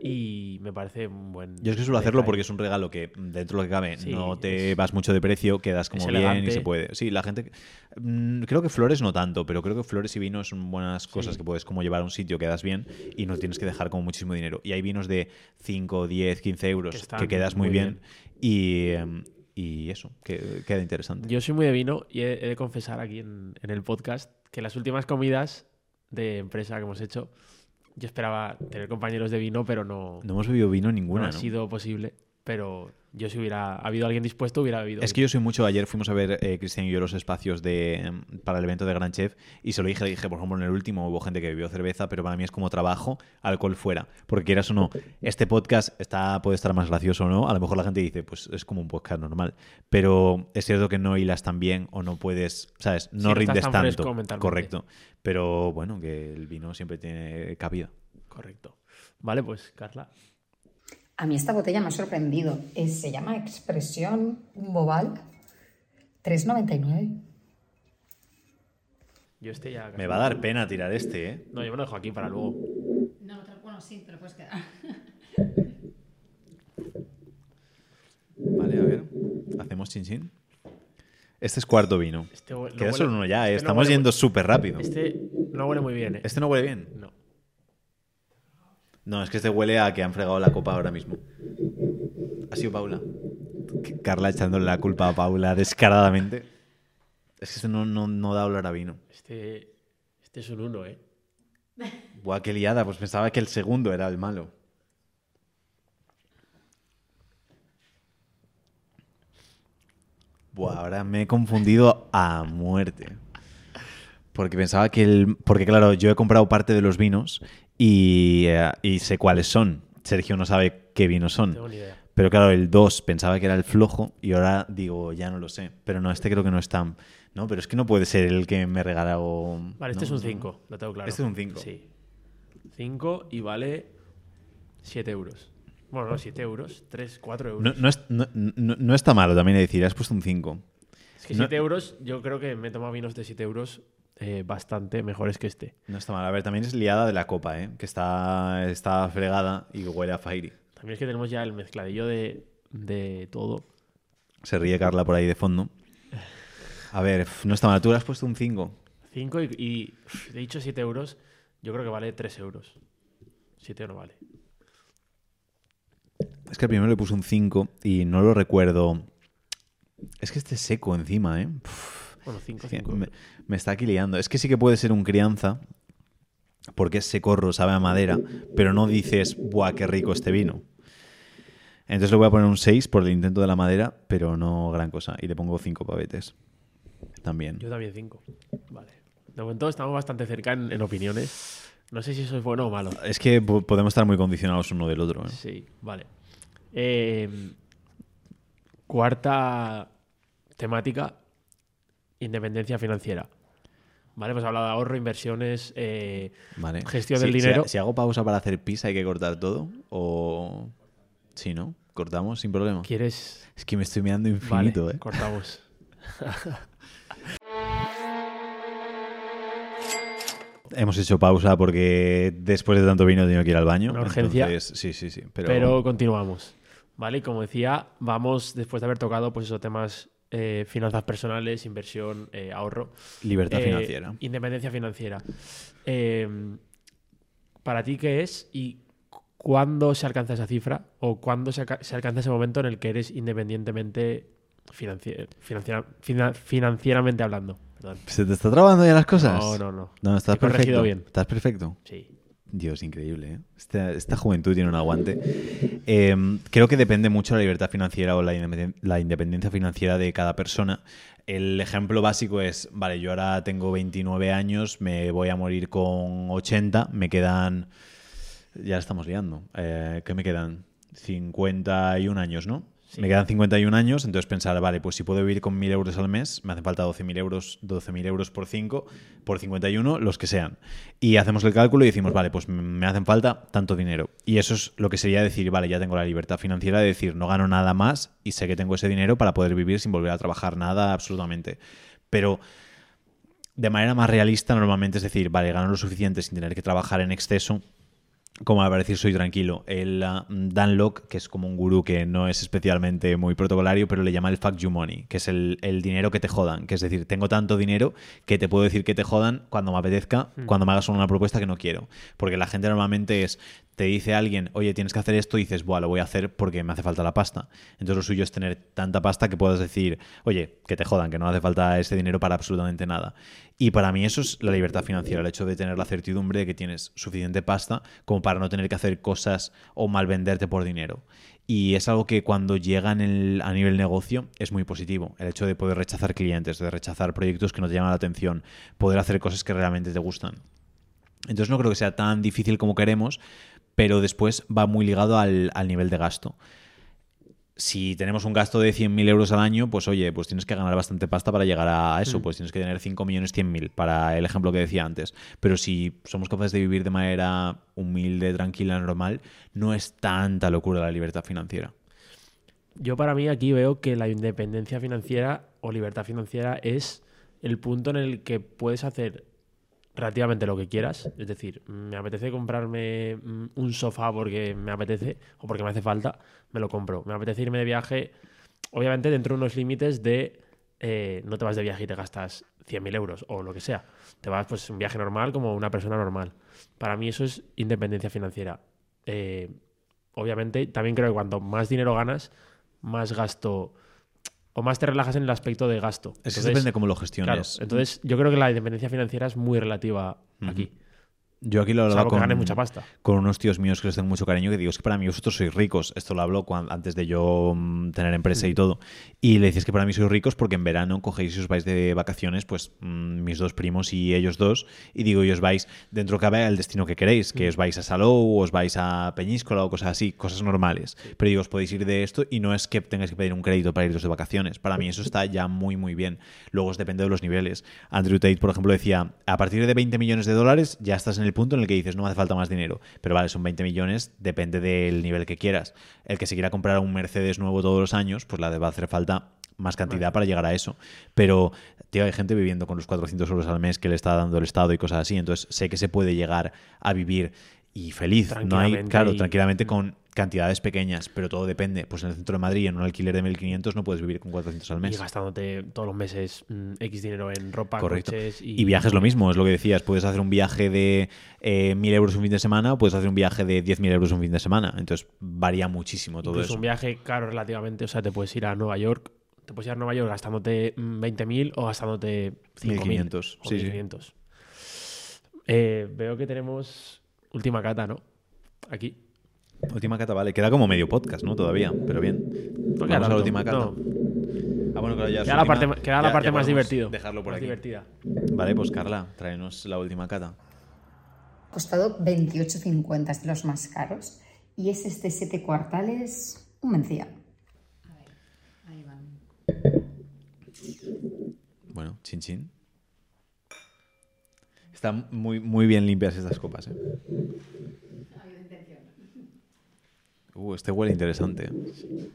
[SPEAKER 2] y me parece un buen.
[SPEAKER 1] Yo es que suelo hacerlo porque es un regalo que mm, dentro de lo que cabe
[SPEAKER 2] Sí,
[SPEAKER 1] no te
[SPEAKER 2] es-
[SPEAKER 1] vas mucho de precio, quedas como bien y se puede. Sí, la gente... mm, Creo que flores no tanto, pero creo que flores y vinos son buenas cosas que puedes como llevar a un sitio, quedas bien y no tienes que dejar como muchísimo dinero. Y hay vinos de 5, 10, 15 euros
[SPEAKER 2] Que
[SPEAKER 1] quedas muy
[SPEAKER 2] muy
[SPEAKER 1] bien, Y, em, y eso, que queda interesante.
[SPEAKER 2] Yo soy muy de vino y he, he de confesar aquí en, en el podcast que las últimas comidas de empresa que hemos hecho, yo esperaba tener compañeros de vino, pero no,
[SPEAKER 1] No hemos bebido vino
[SPEAKER 2] no
[SPEAKER 1] ninguna,
[SPEAKER 2] ha
[SPEAKER 1] ¿no?
[SPEAKER 2] sido posible. Pero yo si hubiera habido alguien dispuesto, hubiera bebido.
[SPEAKER 1] Es que yo soy mucho. Ayer fuimos a ver eh, Cristian y yo los espacios de, em, para el evento de Gran Chef y se lo dije, le dije, por ejemplo, en el último hubo gente que bebió cerveza, pero para mí es como trabajo, alcohol fuera. Porque quieras o no, este podcast está, puede estar más gracioso o no. A lo mejor la gente dice, pues es como un podcast normal. Pero es cierto que no hilas tan bien o no puedes, ¿sabes? No rindes
[SPEAKER 2] tan
[SPEAKER 1] tanto. Correcto. Pero bueno, que el vino siempre tiene cabida.
[SPEAKER 2] Correcto. Vale, pues Carla.
[SPEAKER 3] A mí esta botella me ha sorprendido. Es- se llama Expresión Bobal 3,99.
[SPEAKER 2] Yo este ya.
[SPEAKER 1] Me va a dar pena tirar este, ¿eh?
[SPEAKER 2] No, yo me lo dejo aquí para luego.
[SPEAKER 4] No, te- bueno, sí, te lo puedes quedar.
[SPEAKER 1] Vale, a ver. Hacemos chin chin. Este es cuarto vino.
[SPEAKER 2] Este no
[SPEAKER 1] Queda
[SPEAKER 2] huele-
[SPEAKER 1] solo uno ya, ¿eh?
[SPEAKER 2] este no
[SPEAKER 1] Estamos
[SPEAKER 2] huele
[SPEAKER 1] yendo súper rápido.
[SPEAKER 2] Este no huele muy bien, ¿eh?
[SPEAKER 1] ¿Este no huele bien?
[SPEAKER 2] No.
[SPEAKER 1] No, es que este huele a que han fregado la copa ahora mismo. Ha sido Paula. Carla echándole la culpa a Paula descaradamente. Es que este no, no, no da olor a vino.
[SPEAKER 2] Este, este es un uno, ¿eh?
[SPEAKER 1] Buah, qué liada. Pues pensaba que el segundo era el malo. Buah, ahora me he confundido a muerte. Porque pensaba que el... Porque claro, yo he comprado parte de los vinos y, eh, y sé cuáles son. Sergio no sabe qué vinos son.
[SPEAKER 2] No tengo ni idea.
[SPEAKER 1] Pero claro, el 2 pensaba que era el flojo y ahora digo, ya no lo sé. Pero no, este creo que no es tan... No, pero es que no puede ser el que me regaló...
[SPEAKER 2] Vale, este
[SPEAKER 1] no,
[SPEAKER 2] es un
[SPEAKER 1] no.
[SPEAKER 2] 5, lo tengo claro.
[SPEAKER 1] Este es un cinco.
[SPEAKER 2] Sí. 5 y vale 7 euros. Bueno, no, 7 euros, 3, 4 euros.
[SPEAKER 1] No, no, es- no- no- no está malo también de decir, has puesto un 5.
[SPEAKER 2] es que
[SPEAKER 1] no-
[SPEAKER 2] 7 euros, yo creo que me he tomado vinos de 7 euros eh, bastante mejores que este.
[SPEAKER 1] No está mal. A ver, también es liada de la copa, ¿eh? Que está, está fregada y huele a Fairy.
[SPEAKER 2] También es que tenemos ya el mezcladillo de, de todo.
[SPEAKER 1] Se ríe Carla por ahí de fondo. A ver, no está mal. Tú le has puesto un 5.
[SPEAKER 2] 5 y, y he dicho 7 euros, yo creo que vale 3 euros. 7 no vale.
[SPEAKER 1] Es que al primero le puse un 5 y no lo recuerdo. Es que este es seco encima, ¿eh? Uf,
[SPEAKER 2] Bueno, 5,
[SPEAKER 1] es que
[SPEAKER 2] 5.
[SPEAKER 1] me, me está aquí liando. Es que sí que puede ser un crianza, porque es secorro, sabe a madera, pero no dices, ¡buah, qué rico este vino! Entonces le voy a poner un 6 por el intento de la madera, pero no gran cosa. Y le pongo 5 pavetes. También.
[SPEAKER 2] Yo también 5. Vale. De momento estamos bastante cerca en, en opiniones. No sé si eso es bueno o malo.
[SPEAKER 1] Es que po- podemos estar muy condicionados uno del otro. ¿eh?
[SPEAKER 2] Sí, vale. Eh, cuarta temática, independencia financiera. Vale, hemos hablado de ahorro, inversiones, eh,
[SPEAKER 1] Vale.
[SPEAKER 2] Gestión
[SPEAKER 1] Si-
[SPEAKER 2] del dinero.
[SPEAKER 1] Si, hago pausa para hacer pis, hay que cortar todo. O. Sí, ¿no? Cortamos sin problema.
[SPEAKER 2] ¿Quieres?
[SPEAKER 1] Es que me estoy mirando
[SPEAKER 2] Vale,
[SPEAKER 1] infinito, ¿eh?
[SPEAKER 2] cortamos.
[SPEAKER 1] Hemos hecho pausa porque después de tanto vino he tenido que ir al baño.
[SPEAKER 2] Una urgencia.
[SPEAKER 1] Entonces, sí, sí, sí. Pero,
[SPEAKER 2] Pero continuamos. Vale, y como decía, vamos después de haber tocado pues esos temas eh, finanzas personales, inversión, eh, ahorro.
[SPEAKER 1] libertad
[SPEAKER 2] eh,
[SPEAKER 1] financiera.
[SPEAKER 2] Independencia financiera. Eh, ¿Para ti qué es y cuándo se alcanza esa cifra o cuándo se, alca- se alcanza ese momento en el que eres independientemente financi- financiera- fina- financieramente hablando? Perdón.
[SPEAKER 1] ¿Se te está trabando ya las cosas?
[SPEAKER 2] No, no, no.
[SPEAKER 1] No, estás
[SPEAKER 2] He
[SPEAKER 1] perfecto.
[SPEAKER 2] bien.
[SPEAKER 1] Estás perfecto.
[SPEAKER 2] Sí.
[SPEAKER 1] Dios, increíble. ¿eh? Esta, juventud tiene un aguante. Eh, creo que depende mucho la libertad financiera o la, independen- la independencia financiera de cada persona. El ejemplo básico es, vale, yo ahora tengo 29 años, me voy a morir con 80, me quedan... Ya estamos liando. Eh, ¿Qué me quedan? 51 años, ¿no? Me quedan 51 años, entonces pensar, vale, pues si puedo vivir con 1.000 euros al mes, me hacen falta 12.000 euros, 12.000 euros por 5, por 51, los que sean. Y hacemos el cálculo y decimos, vale, pues me hacen falta tanto dinero. Y eso es lo que sería decir, vale, ya tengo la libertad financiera de decir, no gano nada más y sé que tengo ese dinero para poder vivir sin volver a trabajar nada absolutamente. Pero de manera más realista normalmente es decir, vale, gano lo suficiente sin tener que trabajar en exceso como al parecer soy tranquilo. El uh, Dan Locke, que es como un gurú que no es especialmente muy protocolario, pero le llama el fuck you money, que es el, el dinero que te jodan. Que es decir, tengo tanto dinero que te puedo decir que te jodan cuando me apetezca, cuando me hagas una propuesta que no quiero. Porque la gente normalmente es, te dice alguien, oye, tienes que hacer esto, y dices, buah, lo voy a hacer porque me hace falta la pasta. Entonces lo suyo es tener tanta pasta que puedas decir, oye, que te jodan, que no hace falta ese dinero para absolutamente nada. Y para mí eso es la libertad financiera, el hecho de tener la certidumbre de que tienes suficiente pasta como para no tener que hacer cosas o mal venderte por dinero. Y es algo que cuando llega en el- a nivel negocio es muy positivo. El hecho de poder rechazar clientes, de rechazar proyectos que no te llaman la atención, poder hacer cosas que realmente te gustan. Entonces no creo que sea tan difícil como queremos, pero después va muy ligado al, al nivel de gasto. Si tenemos un gasto de 100.000 euros al año, pues oye, pues tienes que ganar bastante pasta para llegar a eso, pues tienes que tener 5 millones 100.000 para el ejemplo que decía antes. Pero si somos capaces de vivir de manera humilde, tranquila, normal, no es tanta locura la libertad financiera.
[SPEAKER 2] Yo para mí aquí veo que la independencia financiera o libertad financiera es el punto en el que puedes hacer relativamente lo que quieras. Es decir, me apetece comprarme mm, un sofá porque me apetece o porque me hace falta, me lo compro. Me apetece irme de viaje, obviamente dentro de unos límites de eh, no te vas de viaje y te gastas 100.000 euros o lo que sea. Te vas pues un viaje normal como una persona normal. Para mí eso es independencia financiera. Eh, obviamente también creo que cuanto más dinero ganas, más gasto o más te relajas en el aspecto de gasto.
[SPEAKER 1] Es que
[SPEAKER 2] Entonces,
[SPEAKER 1] depende cómo lo
[SPEAKER 2] claro,
[SPEAKER 1] gestiones.
[SPEAKER 2] entonces yo creo que la independencia financiera es muy relativa aquí.
[SPEAKER 1] Yo aquí lo
[SPEAKER 2] Salvo que
[SPEAKER 1] con,
[SPEAKER 2] ganes mucha pasta.
[SPEAKER 1] con unos tíos míos que les tengo mucho cariño, que digo, es que para mí vosotros sois ricos. Esto lo hablo cuan- antes de yo mm, tener empresa y todo. Y le decís que para mí sois ricos porque en verano cogéis y os vais de vacaciones, pues mm, mis dos primos y ellos dos. Y digo, y os vais dentro que cabe el destino que queréis, que os vais a Salou, os vais a Peñíscola o cosas así, cosas normales. Pero digo, os podéis ir de esto y no es que tengáis que pedir un crédito para iros de vacaciones. Para mí eso está ya muy, muy bien. Luego os depende de los niveles. Andrew Tate, por ejemplo, decía, a partir de 20 millones de dólares ya estás en el punto en el que dices, no me hace falta más dinero. Pero vale, son 20 millones, depende del nivel que quieras. El que se quiera comprar un Mercedes nuevo todos los años, pues la va a hacer falta más cantidad para llegar a eso. Pero, tío, hay gente viviendo con los 400 euros al mes que le está dando el Estado y cosas así. Entonces, sé que se puede llegar a vivir y feliz. No hay, claro,
[SPEAKER 2] y-
[SPEAKER 1] tranquilamente con cantidades pequeñas, pero todo depende. Pues en el centro de Madrid, en un alquiler de 1.500, no puedes vivir con 400 al
[SPEAKER 2] Y
[SPEAKER 1] mes.
[SPEAKER 2] gastándote todos los meses mm, X dinero en ropa,
[SPEAKER 1] Correcto.
[SPEAKER 2] coches y...
[SPEAKER 1] Y viajes lo mismo, es lo que decías. Puedes hacer un viaje de eh, 1.000 euros un fin de semana o puedes hacer un viaje de 10.000 euros un fin de semana. Entonces varía muchísimo todo
[SPEAKER 2] Incluso
[SPEAKER 1] eso.
[SPEAKER 2] un viaje caro relativamente, o sea, te puedes ir a Nueva York, te puedes ir a Nueva York gastándote mm, 20.000 o gastándote 5.000.
[SPEAKER 1] 1.500,
[SPEAKER 2] o
[SPEAKER 1] sí, sí.
[SPEAKER 2] 1.500. Eh, veo que tenemos última cata, ¿no? Aquí.
[SPEAKER 1] Última cata, vale. Queda como medio podcast, ¿no? Todavía, pero bien.
[SPEAKER 2] No
[SPEAKER 1] Vamos a la última cata.
[SPEAKER 2] no.
[SPEAKER 1] Ah, bueno, claro, ya es
[SPEAKER 2] Queda la
[SPEAKER 1] última.
[SPEAKER 2] parte, queda la
[SPEAKER 1] Ya-
[SPEAKER 2] parte
[SPEAKER 1] ya
[SPEAKER 2] más
[SPEAKER 1] podemos
[SPEAKER 2] divertida.
[SPEAKER 1] Dejarlo por
[SPEAKER 2] más
[SPEAKER 1] aquí.
[SPEAKER 2] divertida.
[SPEAKER 1] Vale, pues Carla, tráenos la última cata.
[SPEAKER 3] Ha costado 28,50, es de los más caros. Y es este siete cuartales, un mencía.
[SPEAKER 4] Ahí van.
[SPEAKER 1] Bueno, chin chin. Están muy, muy bien limpias estas copas, ¿eh? Uh, este huele interesante.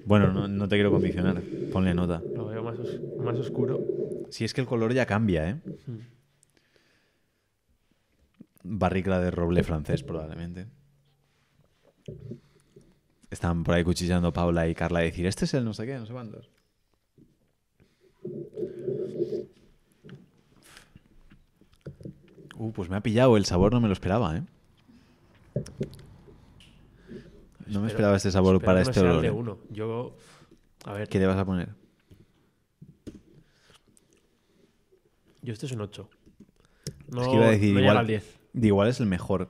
[SPEAKER 1] Bueno, no, no te quiero condicionar. Ponle nota.
[SPEAKER 2] Lo veo más, os- más oscuro.
[SPEAKER 1] Si es que el color ya cambia, ¿eh? Barricla de roble francés, probablemente. Están por ahí cuchillando Paula y Carla a decir, este es el no sé qué, no sé cuántos. Uh, pues me ha pillado, el sabor no me lo esperaba, ¿eh? No me
[SPEAKER 2] Espero-
[SPEAKER 1] esperaba este sabor
[SPEAKER 2] espero
[SPEAKER 1] para
[SPEAKER 2] que no
[SPEAKER 1] este
[SPEAKER 2] sea el
[SPEAKER 1] olor.
[SPEAKER 2] de
[SPEAKER 1] ¿eh?
[SPEAKER 2] uno. Yo, a ver,
[SPEAKER 1] ¿Qué le vas a poner?
[SPEAKER 2] yo este es un 8.
[SPEAKER 1] Es
[SPEAKER 2] No,
[SPEAKER 1] que iba a decir,
[SPEAKER 2] no
[SPEAKER 1] igual,
[SPEAKER 2] al 10.
[SPEAKER 1] de igual es el mejor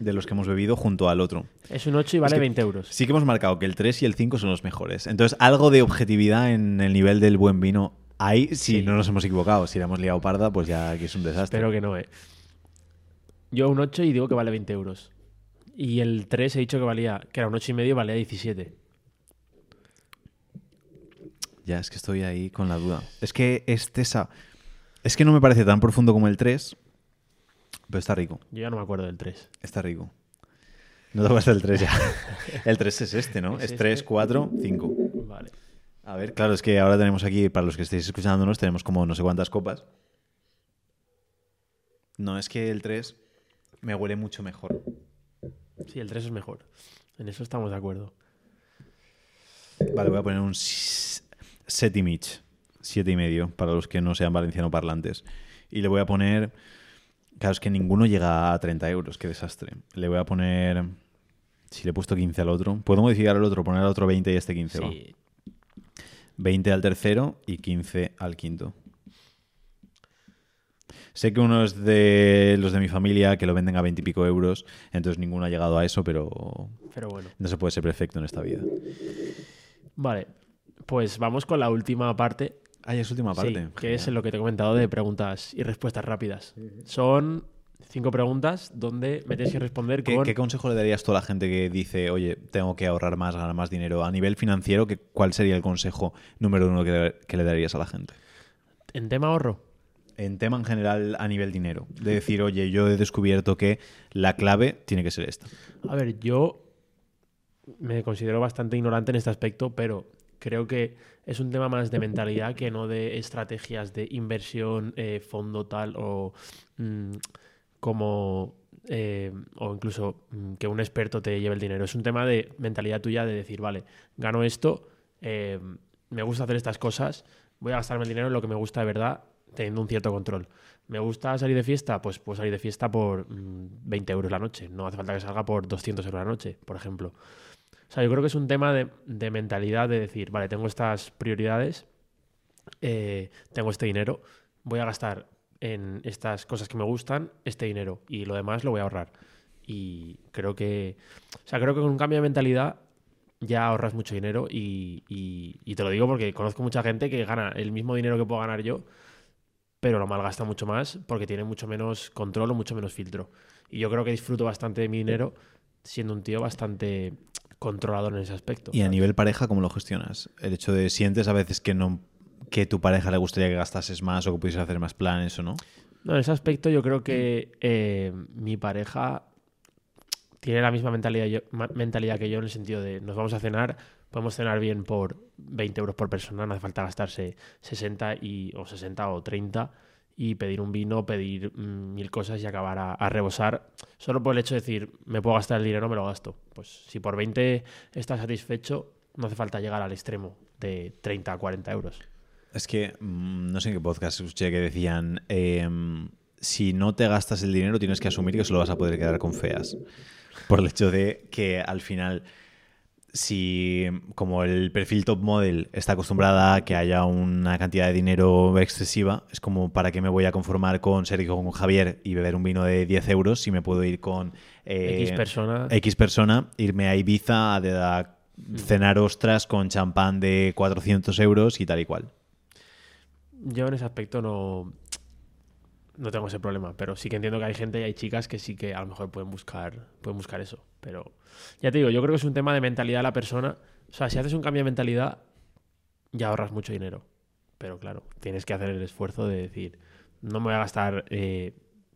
[SPEAKER 1] de los que hemos bebido junto al otro.
[SPEAKER 2] Es un 8 y vale
[SPEAKER 1] que
[SPEAKER 2] 20 euros.
[SPEAKER 1] Sí que hemos marcado que el 3 y el 5 son los mejores. Entonces, algo de objetividad en el nivel del buen vino hay si
[SPEAKER 2] Sí.
[SPEAKER 1] no nos hemos equivocado. Si la hemos liado parda, pues ya aquí es un desastre.
[SPEAKER 2] Espero que no, eh. Yo un 8 y digo que vale 20 euros. Y el 3 he dicho que valía, que era un 8 y medio valía 17.
[SPEAKER 1] Ya, es que estoy ahí con la duda. Es que este esa... Es que no me parece tan profundo como el 3, pero está rico.
[SPEAKER 2] Yo ya no me acuerdo del 3.
[SPEAKER 1] Está rico. No te gusta el 3 ya. el 3 es este, ¿no?
[SPEAKER 2] Es
[SPEAKER 1] Es 3,
[SPEAKER 2] este.
[SPEAKER 1] 4, 5.
[SPEAKER 2] Vale.
[SPEAKER 1] A ver, claro, es que ahora tenemos aquí, para los que estéis escuchándonos, tenemos como no sé cuántas copas. No, es que el 3 me huele mucho mejor.
[SPEAKER 2] Sí, el 3 es mejor. En eso estamos de acuerdo.
[SPEAKER 1] Vale, voy a poner un 7 y mich. 7 y medio, para los que no sean valenciano parlantes. Y le voy a poner... Claro, es que ninguno llega a 30 euros, qué desastre. Le voy a poner... Si le he puesto 15 al otro, puedo modificar al otro, poner al otro 20 y este 15. va.
[SPEAKER 2] Sí.
[SPEAKER 1] 20 al tercero y 15 al quinto. Sé que uno es de los de mi familia que lo venden a 20 y pico euros, entonces ninguno ha llegado a eso, pero
[SPEAKER 2] Pero bueno.
[SPEAKER 1] no se puede ser perfecto en esta vida.
[SPEAKER 2] Vale. Pues vamos con la última parte.
[SPEAKER 1] Ah, ya es última
[SPEAKER 2] Sí,
[SPEAKER 1] parte.
[SPEAKER 2] que es lo que te he comentado de preguntas y respuestas rápidas. Son cinco preguntas donde me tienes que responder
[SPEAKER 1] ¿Qué,
[SPEAKER 2] con...
[SPEAKER 1] qué consejo le darías tú a la gente que dice, oye, tengo que ahorrar más, ganar más dinero? A nivel financiero, ¿qué- ¿cuál sería el consejo número uno que le darías a la gente?
[SPEAKER 2] En tema ahorro.
[SPEAKER 1] En tema en general a nivel dinero. De decir, oye, yo he descubierto que la clave tiene que ser esta.
[SPEAKER 2] A ver, yo me considero bastante ignorante en este aspecto, pero creo que es un tema más de mentalidad que no de estrategias de inversión, eh, fondo tal o mm, como eh, o incluso mm, que un experto te lleve el dinero. Es un tema de mentalidad tuya de decir, vale, gano esto, eh, me gusta hacer estas cosas, voy a gastarme el dinero en lo que me gusta de verdad, teniendo un cierto control. ¿Me gusta salir de fiesta? Pues puedo salir de fiesta por mm, 20 euros la noche. No hace falta que salga por 200 euros la noche, por ejemplo. O sea, yo creo que es un tema de, de mentalidad de decir, vale, tengo estas prioridades, eh, tengo este dinero, voy a gastar en estas cosas que me gustan este dinero y lo demás lo voy a ahorrar. Y creo que, o sea, creo que con un cambio de mentalidad ya ahorras mucho dinero y, y- y te lo digo porque conozco mucha gente que gana el mismo dinero que puedo ganar yo, pero lo malgasta mucho más porque tiene mucho menos control o mucho menos filtro. Y yo creo que disfruto bastante de mi dinero siendo un tío bastante controlador en ese aspecto.
[SPEAKER 1] Y a nivel pareja, ¿cómo lo gestionas? El hecho de sientes a veces que no que tu pareja le gustaría que gastases más o que pudieses hacer más planes o no.
[SPEAKER 2] No, en ese aspecto yo creo que eh, mi pareja tiene la misma mentalidad, yo- mentalidad que yo en el sentido de nos vamos a cenar, podemos cenar bien por 20 euros por persona, no hace falta gastarse 60 y, o 60 o 30 y pedir un vino, pedir mm, mil cosas y acabar a, rebosar. Solo por el hecho de decir, me puedo gastar el dinero, me lo gasto. Pues si por 20 estás satisfecho, no hace falta llegar al extremo de 30 a 40 euros.
[SPEAKER 1] Es que mm, no sé en qué podcast escuché que decían, em, si no te gastas el dinero tienes que asumir que solo vas a poder quedar con feas. Por el hecho de que al final, si como el perfil top model está acostumbrada a que haya una cantidad de dinero excesiva, es como para qué me voy a conformar con ser con Javier y beber un vino de 10 euros si me puedo ir con eh,
[SPEAKER 2] X persona.
[SPEAKER 1] X persona, irme a Ibiza a, a cenar ostras con champán de 400 euros y tal y cual.
[SPEAKER 2] Yo en ese aspecto no. No tengo ese problema, pero sí que entiendo que hay gente y hay chicas que sí que a lo mejor pueden buscar, pueden buscar eso. Pero ya te digo, yo creo que es un tema de mentalidad de la persona. O sea, si haces un cambio de mentalidad, ya ahorras mucho dinero. Pero claro, tienes que hacer el esfuerzo de decir, no me voy a gastar eh,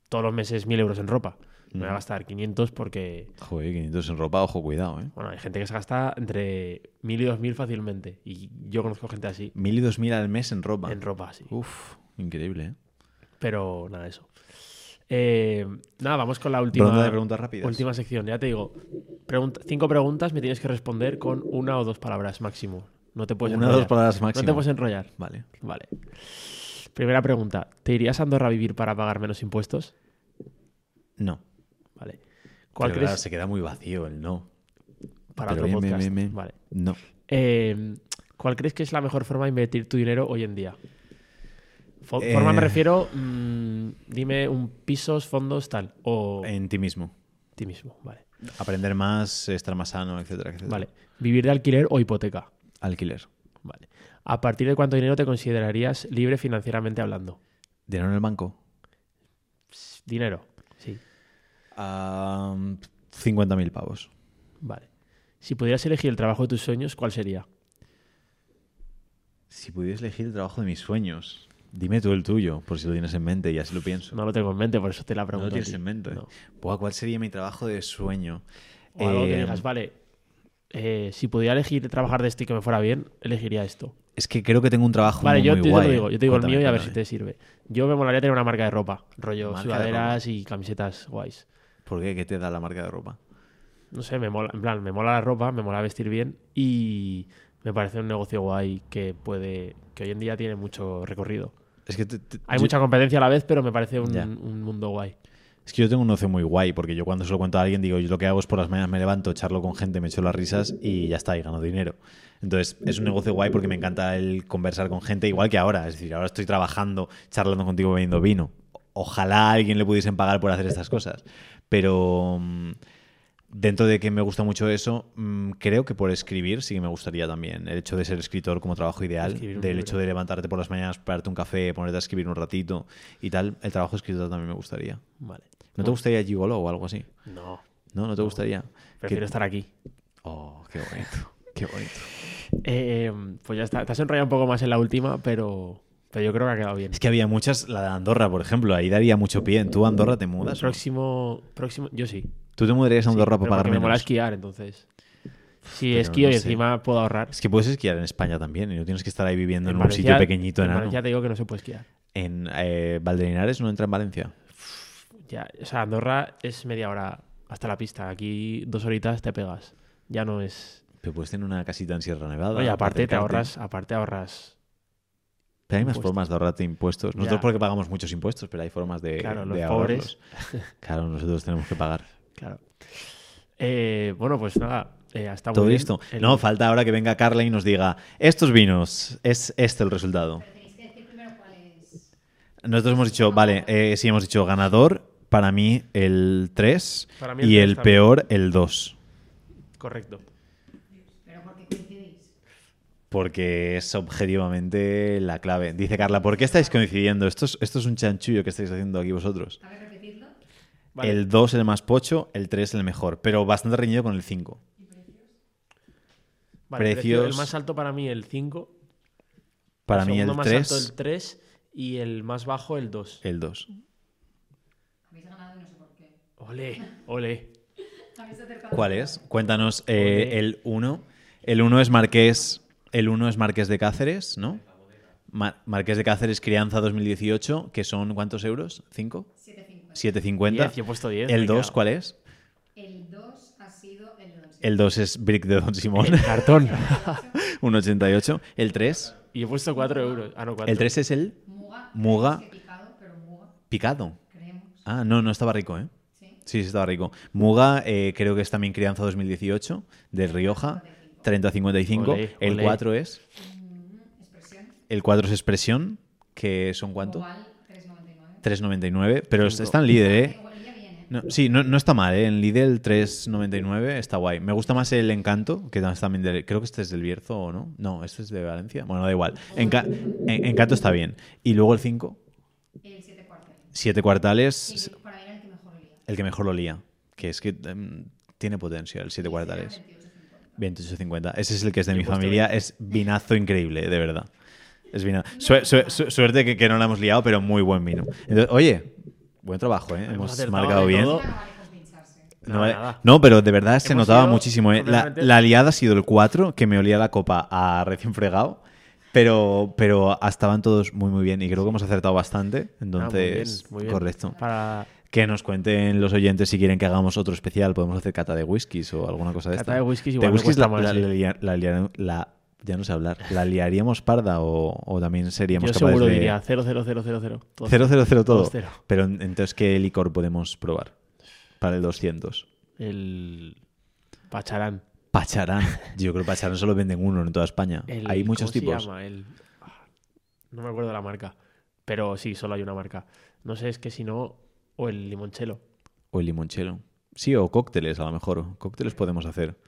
[SPEAKER 2] todos los meses mil euros en ropa. Me voy a
[SPEAKER 1] Mm.
[SPEAKER 2] gastar 500 porque,
[SPEAKER 1] Joder, 500 en ropa, ojo, cuidado, ¿eh?
[SPEAKER 2] bueno, hay gente que se gasta entre 1000 y 2000 fácilmente. Y yo conozco gente así,
[SPEAKER 1] 1000 y 2000 al mes en ropa.
[SPEAKER 2] en ropa, sí.
[SPEAKER 1] Uf, increíble, ¿eh?
[SPEAKER 2] Pero nada, eso. Eh, nada, vamos con la última,
[SPEAKER 1] Ronda de preguntas rápidas.
[SPEAKER 2] última sección. Ya te digo, pregunta- cinco preguntas me tienes que responder con una o dos palabras máximo. No te puedes
[SPEAKER 1] Una o dos palabras
[SPEAKER 2] No
[SPEAKER 1] máximo.
[SPEAKER 2] te puedes enrollar.
[SPEAKER 1] Vale.
[SPEAKER 2] Vale. Primera pregunta. ¿Te irías a Andorra a vivir para pagar menos impuestos?
[SPEAKER 1] No.
[SPEAKER 2] Vale. ¿Cuál
[SPEAKER 1] Pero
[SPEAKER 2] crees?
[SPEAKER 1] claro, se queda muy vacío el no.
[SPEAKER 2] Para
[SPEAKER 1] Pero
[SPEAKER 2] otro podcast. Vale.
[SPEAKER 1] No.
[SPEAKER 2] Eh, ¿Cuál crees que es la mejor forma de invertir tu dinero hoy en día? Fo-
[SPEAKER 1] Eh.
[SPEAKER 2] Forma me refiero, mm, dime un pisos, fondos, tal. O
[SPEAKER 1] En ti mismo.
[SPEAKER 2] ti mismo. Vale.
[SPEAKER 1] Aprender más, estar más sano, etcétera, etcétera.
[SPEAKER 2] Vale. ¿Vivir de alquiler o hipoteca?
[SPEAKER 1] Alquiler.
[SPEAKER 2] Vale. ¿A partir de cuánto dinero te considerarías libre financieramente hablando?
[SPEAKER 1] ¿Dinero en el banco?
[SPEAKER 2] Dinero. Sí.
[SPEAKER 1] Ah, 50.000 pavos.
[SPEAKER 2] Vale. Si pudieras elegir el trabajo de tus sueños, ¿cuál sería?
[SPEAKER 1] Si pudieras elegir el trabajo de mis sueños, dime tú el tuyo, por si lo tienes en mente y así lo pienso.
[SPEAKER 2] No lo tengo en mente, por eso te la
[SPEAKER 1] No
[SPEAKER 2] pregunto.
[SPEAKER 1] lo
[SPEAKER 2] a
[SPEAKER 1] tienes
[SPEAKER 2] ti.
[SPEAKER 1] en mente.
[SPEAKER 2] No.
[SPEAKER 1] Buah, ¿Cuál sería mi trabajo de sueño?
[SPEAKER 2] O algo que
[SPEAKER 1] Eh,
[SPEAKER 2] digas, vale, eh, si pudiera elegir trabajar de esto y que me fuera bien, elegiría esto.
[SPEAKER 1] Es que creo que tengo un trabajo
[SPEAKER 2] Vale,
[SPEAKER 1] muy,
[SPEAKER 2] yo,
[SPEAKER 1] muy
[SPEAKER 2] yo te lo digo, yo te digo
[SPEAKER 1] Cuéntame,
[SPEAKER 2] el mío y a ver si te sirve. Yo me molaría tener una marca de ropa, rollo sudaderas y camisetas guays.
[SPEAKER 1] ¿Por qué? ¿Qué te da la marca de ropa?
[SPEAKER 2] No sé, me mola, en plan, me mola la ropa, me mola vestir bien y me parece un negocio guay que puede, que hoy en día tiene mucho recorrido.
[SPEAKER 1] Es que, te- te-
[SPEAKER 2] Hay
[SPEAKER 1] yo-
[SPEAKER 2] mucha competencia a la vez, pero me parece un mundo guay.
[SPEAKER 1] es que yo tengo un ocio muy guay, porque yo cuando se lo cuento a alguien digo, yo lo que hago es por las mañanas me levanto, charlo con gente, me echo las risas y ya está, y gano dinero. Entonces, es un negocio guay porque me encanta el conversar con gente, igual que ahora. Es decir, ahora estoy trabajando, charlando contigo, bebiendo vino. Ojalá a alguien le pudiesen pagar por hacer estas cosas. Pero mm, dentro de que me gusta mucho eso, mm, creo que por escribir sí que me gustaría también. El hecho de ser escritor como trabajo ideal, del
[SPEAKER 2] libro.
[SPEAKER 1] hecho de levantarte por las mañanas, pararte un café, ponerte a escribir un ratito y tal, el trabajo de escritor también me gustaría.
[SPEAKER 2] Vale.
[SPEAKER 1] ¿No te gustaría Gigolo o algo así?
[SPEAKER 2] No,
[SPEAKER 1] ¿No? ¿No te gustaría?
[SPEAKER 2] prefiero
[SPEAKER 1] Que-
[SPEAKER 2] estar aquí.
[SPEAKER 1] Oh, qué bonito. Qué bonito.
[SPEAKER 2] Eh, pues ya está. Te has enrollado un poco más en la última, pero, pero yo creo que ha quedado bien.
[SPEAKER 1] Es que había muchas, la de Andorra, por ejemplo, ahí daría mucho pie. ¿Tú a Andorra te mudas?
[SPEAKER 2] Próximo, próximo, yo sí.
[SPEAKER 1] ¿Tú te mudarías a Andorra
[SPEAKER 2] Sí,
[SPEAKER 1] para pagar
[SPEAKER 2] porque me mola
[SPEAKER 1] menos?
[SPEAKER 2] esquiar, entonces. Si
[SPEAKER 1] Pero
[SPEAKER 2] esquío
[SPEAKER 1] no
[SPEAKER 2] y
[SPEAKER 1] sé.
[SPEAKER 2] encima puedo ahorrar.
[SPEAKER 1] Es que puedes esquiar en España también y no tienes que estar ahí viviendo en, un
[SPEAKER 2] Valencia-
[SPEAKER 1] sitio pequeñito,
[SPEAKER 2] en
[SPEAKER 1] enano.
[SPEAKER 2] Valencia te digo que no se puede esquiar.
[SPEAKER 1] En eh, Valdelinares no entra en Valencia.
[SPEAKER 2] Ya, o sea, Andorra es media hora hasta la pista. Aquí dos horitas te pegas. Ya no es.
[SPEAKER 1] Pero puedes tener una casita en Sierra Nevada.
[SPEAKER 2] Oye, aparte te ahorras, aparte ahorras.
[SPEAKER 1] Pero hay más formas de ahorrarte impuestos. Nosotros
[SPEAKER 2] Ya.
[SPEAKER 1] porque pagamos muchos impuestos, pero hay formas de,
[SPEAKER 2] Claro, los pobres.
[SPEAKER 1] Claro, nosotros tenemos que pagar.
[SPEAKER 2] Claro. Eh, bueno, pues nada. Eh, hasta muy
[SPEAKER 1] Todo
[SPEAKER 2] bien.
[SPEAKER 1] listo.
[SPEAKER 2] El-
[SPEAKER 1] No, falta ahora que venga Carla y nos diga, estos vinos, es este el resultado.
[SPEAKER 4] Pero tenéis que decir primero cuál es.
[SPEAKER 1] Nosotros hemos dicho, vale, eh, sí, hemos dicho ganador, para mí el 3
[SPEAKER 2] Para mí el
[SPEAKER 1] y el
[SPEAKER 2] también.
[SPEAKER 1] peor el 2.
[SPEAKER 2] Correcto.
[SPEAKER 4] Pero porque coincidís.
[SPEAKER 1] Porque es objetivamente la clave. Dice Carla, ¿por qué estáis coincidiendo? Esto es, esto es un chanchullo que estáis haciendo aquí vosotros.
[SPEAKER 4] A ver, repetidlo.
[SPEAKER 2] Vale.
[SPEAKER 1] El 2 el más pocho, el 3 el mejor, pero bastante reñido con el 5.
[SPEAKER 2] Vale, precio-
[SPEAKER 1] precios-
[SPEAKER 2] El más alto para mí el 5.
[SPEAKER 1] Para
[SPEAKER 2] el
[SPEAKER 1] mí el
[SPEAKER 2] segundo más alto
[SPEAKER 1] 3,
[SPEAKER 2] el 3 y el más bajo el 2.
[SPEAKER 1] el 2.
[SPEAKER 4] Habéis ganado y no sé por qué.
[SPEAKER 2] Ole, ole.
[SPEAKER 1] ¿Cuál es? Cuéntanos eh, el 1. El 1 es Marqués, el 1 es Marqués de Cáceres, ¿no? Ma- Marqués de Cáceres Crianza 2018, que son ¿cuántos euros? ¿5?
[SPEAKER 4] 7.50.
[SPEAKER 1] 7.50.
[SPEAKER 2] 10, yo he puesto 10.
[SPEAKER 1] El
[SPEAKER 2] me
[SPEAKER 1] 2,
[SPEAKER 2] cago.
[SPEAKER 1] ¿cuál es?
[SPEAKER 4] El 2 ha sido el Don
[SPEAKER 1] El 2 es Brick de Don Simón,
[SPEAKER 2] El cartón.
[SPEAKER 1] 1,88. El 3,
[SPEAKER 2] y he puesto 4 euros. Ah, no, 4.
[SPEAKER 1] el 3 es el
[SPEAKER 4] Muga.
[SPEAKER 1] Muga.
[SPEAKER 4] picado, pero Muga.
[SPEAKER 1] picado.
[SPEAKER 4] Creemos.
[SPEAKER 1] Ah, no, no estaba rico, ¿eh?
[SPEAKER 4] Sí.
[SPEAKER 1] Sí, sí estaba rico. Muga, eh, creo que es también Crianza 2018, de Rioja, 30-55.
[SPEAKER 2] Olé,
[SPEAKER 1] El
[SPEAKER 2] olé.
[SPEAKER 1] 4 es.
[SPEAKER 4] Mm, expresión.
[SPEAKER 1] El 4 es Expresión, que son cuánto?
[SPEAKER 4] Oval 3.99.
[SPEAKER 1] 3,99. Pero está en líder, ¿eh? No, sí, no, no está mal, ¿eh? En Lidl 3,99 está guay. Me gusta más el Encanto, que también creo que este es del Bierzo o no. No, este es de Valencia. Bueno, da igual. Enca- en- Encanto está bien. Y luego el 5,
[SPEAKER 4] El 7 cuartos.
[SPEAKER 1] Siete cuartales,
[SPEAKER 4] Y para mí era el que mejor olía.
[SPEAKER 1] el que mejor lo olía. Que es que em, tiene potencia el siete cuartales. 28.50. Ese es el que es de mi familia. Es vinazo increíble, de verdad. Es vino. Su- su- su- suerte que, que no la hemos liado, pero muy buen vino. Entonces, oye, buen trabajo, ¿eh? Hemos marcado
[SPEAKER 2] de
[SPEAKER 1] bien.
[SPEAKER 2] todo.
[SPEAKER 4] No
[SPEAKER 1] pero de verdad se notaba
[SPEAKER 2] ido
[SPEAKER 1] muchísimo. ¿eh? La, la liada ha sido el 4, que me olía la copa a recién fregado. Pero, pero estaban todos muy, muy bien. Y creo que hemos acertado bastante.
[SPEAKER 2] Ah, muy bien,
[SPEAKER 1] Entonces,
[SPEAKER 2] muy bien.
[SPEAKER 1] correcto.
[SPEAKER 2] Para
[SPEAKER 1] Que nos cuenten los oyentes si quieren que hagamos otro especial. Podemos hacer cata de whiskies o alguna cosa de
[SPEAKER 2] Cata
[SPEAKER 1] esta.
[SPEAKER 2] de whiskies igual me
[SPEAKER 1] whiskies la,
[SPEAKER 2] más,
[SPEAKER 1] la- la la- ya no sé hablar. ¿La liaríamos parda o, o también seríamos
[SPEAKER 2] yo
[SPEAKER 1] capaces
[SPEAKER 2] seguro
[SPEAKER 1] de...
[SPEAKER 2] diría 0 0 0 0 0.
[SPEAKER 1] 0, 0, 0 todo.
[SPEAKER 2] Todo.
[SPEAKER 1] Pero entonces, ¿qué licor podemos probar? Para el 200.
[SPEAKER 2] El Pacharán.
[SPEAKER 1] Pacharán. Yo creo que Pacharán solo venden uno en toda España.
[SPEAKER 2] El-
[SPEAKER 1] Hay muchos
[SPEAKER 2] ¿cómo se
[SPEAKER 1] tipos.
[SPEAKER 2] llama? El- ah, No me acuerdo la marca. Pero sí, solo hay una marca. No sé, es que si no. O el limonchelo.
[SPEAKER 1] O el limonchelo. Sí, o cócteles a lo mejor. Cócteles podemos hacer.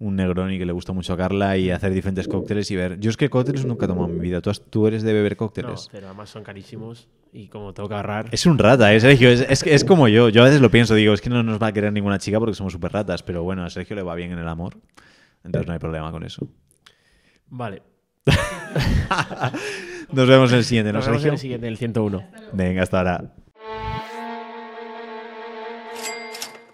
[SPEAKER 1] Un Negroni que le gusta mucho a Carla y hacer diferentes cócteles y ver. Yo es que cócteles nunca he tomado en mi vida. ¿Tú, has- tú eres de beber
[SPEAKER 2] No,
[SPEAKER 1] cócteles?
[SPEAKER 2] pero además son carísimos. Y como tengo que ahorrar.
[SPEAKER 1] Es un rata, ¿eh, Sergio? Es, es, es como yo. Yo a veces lo pienso, digo, es que no nos va a querer ninguna chica porque somos súper ratas. Pero bueno, a Sergio le va bien en el amor. Entonces no hay problema con eso.
[SPEAKER 2] Vale.
[SPEAKER 1] Nos vemos en el siguiente, ¿no,
[SPEAKER 2] Nos vemos en el siguiente, el 101.
[SPEAKER 1] Venga, hasta ahora.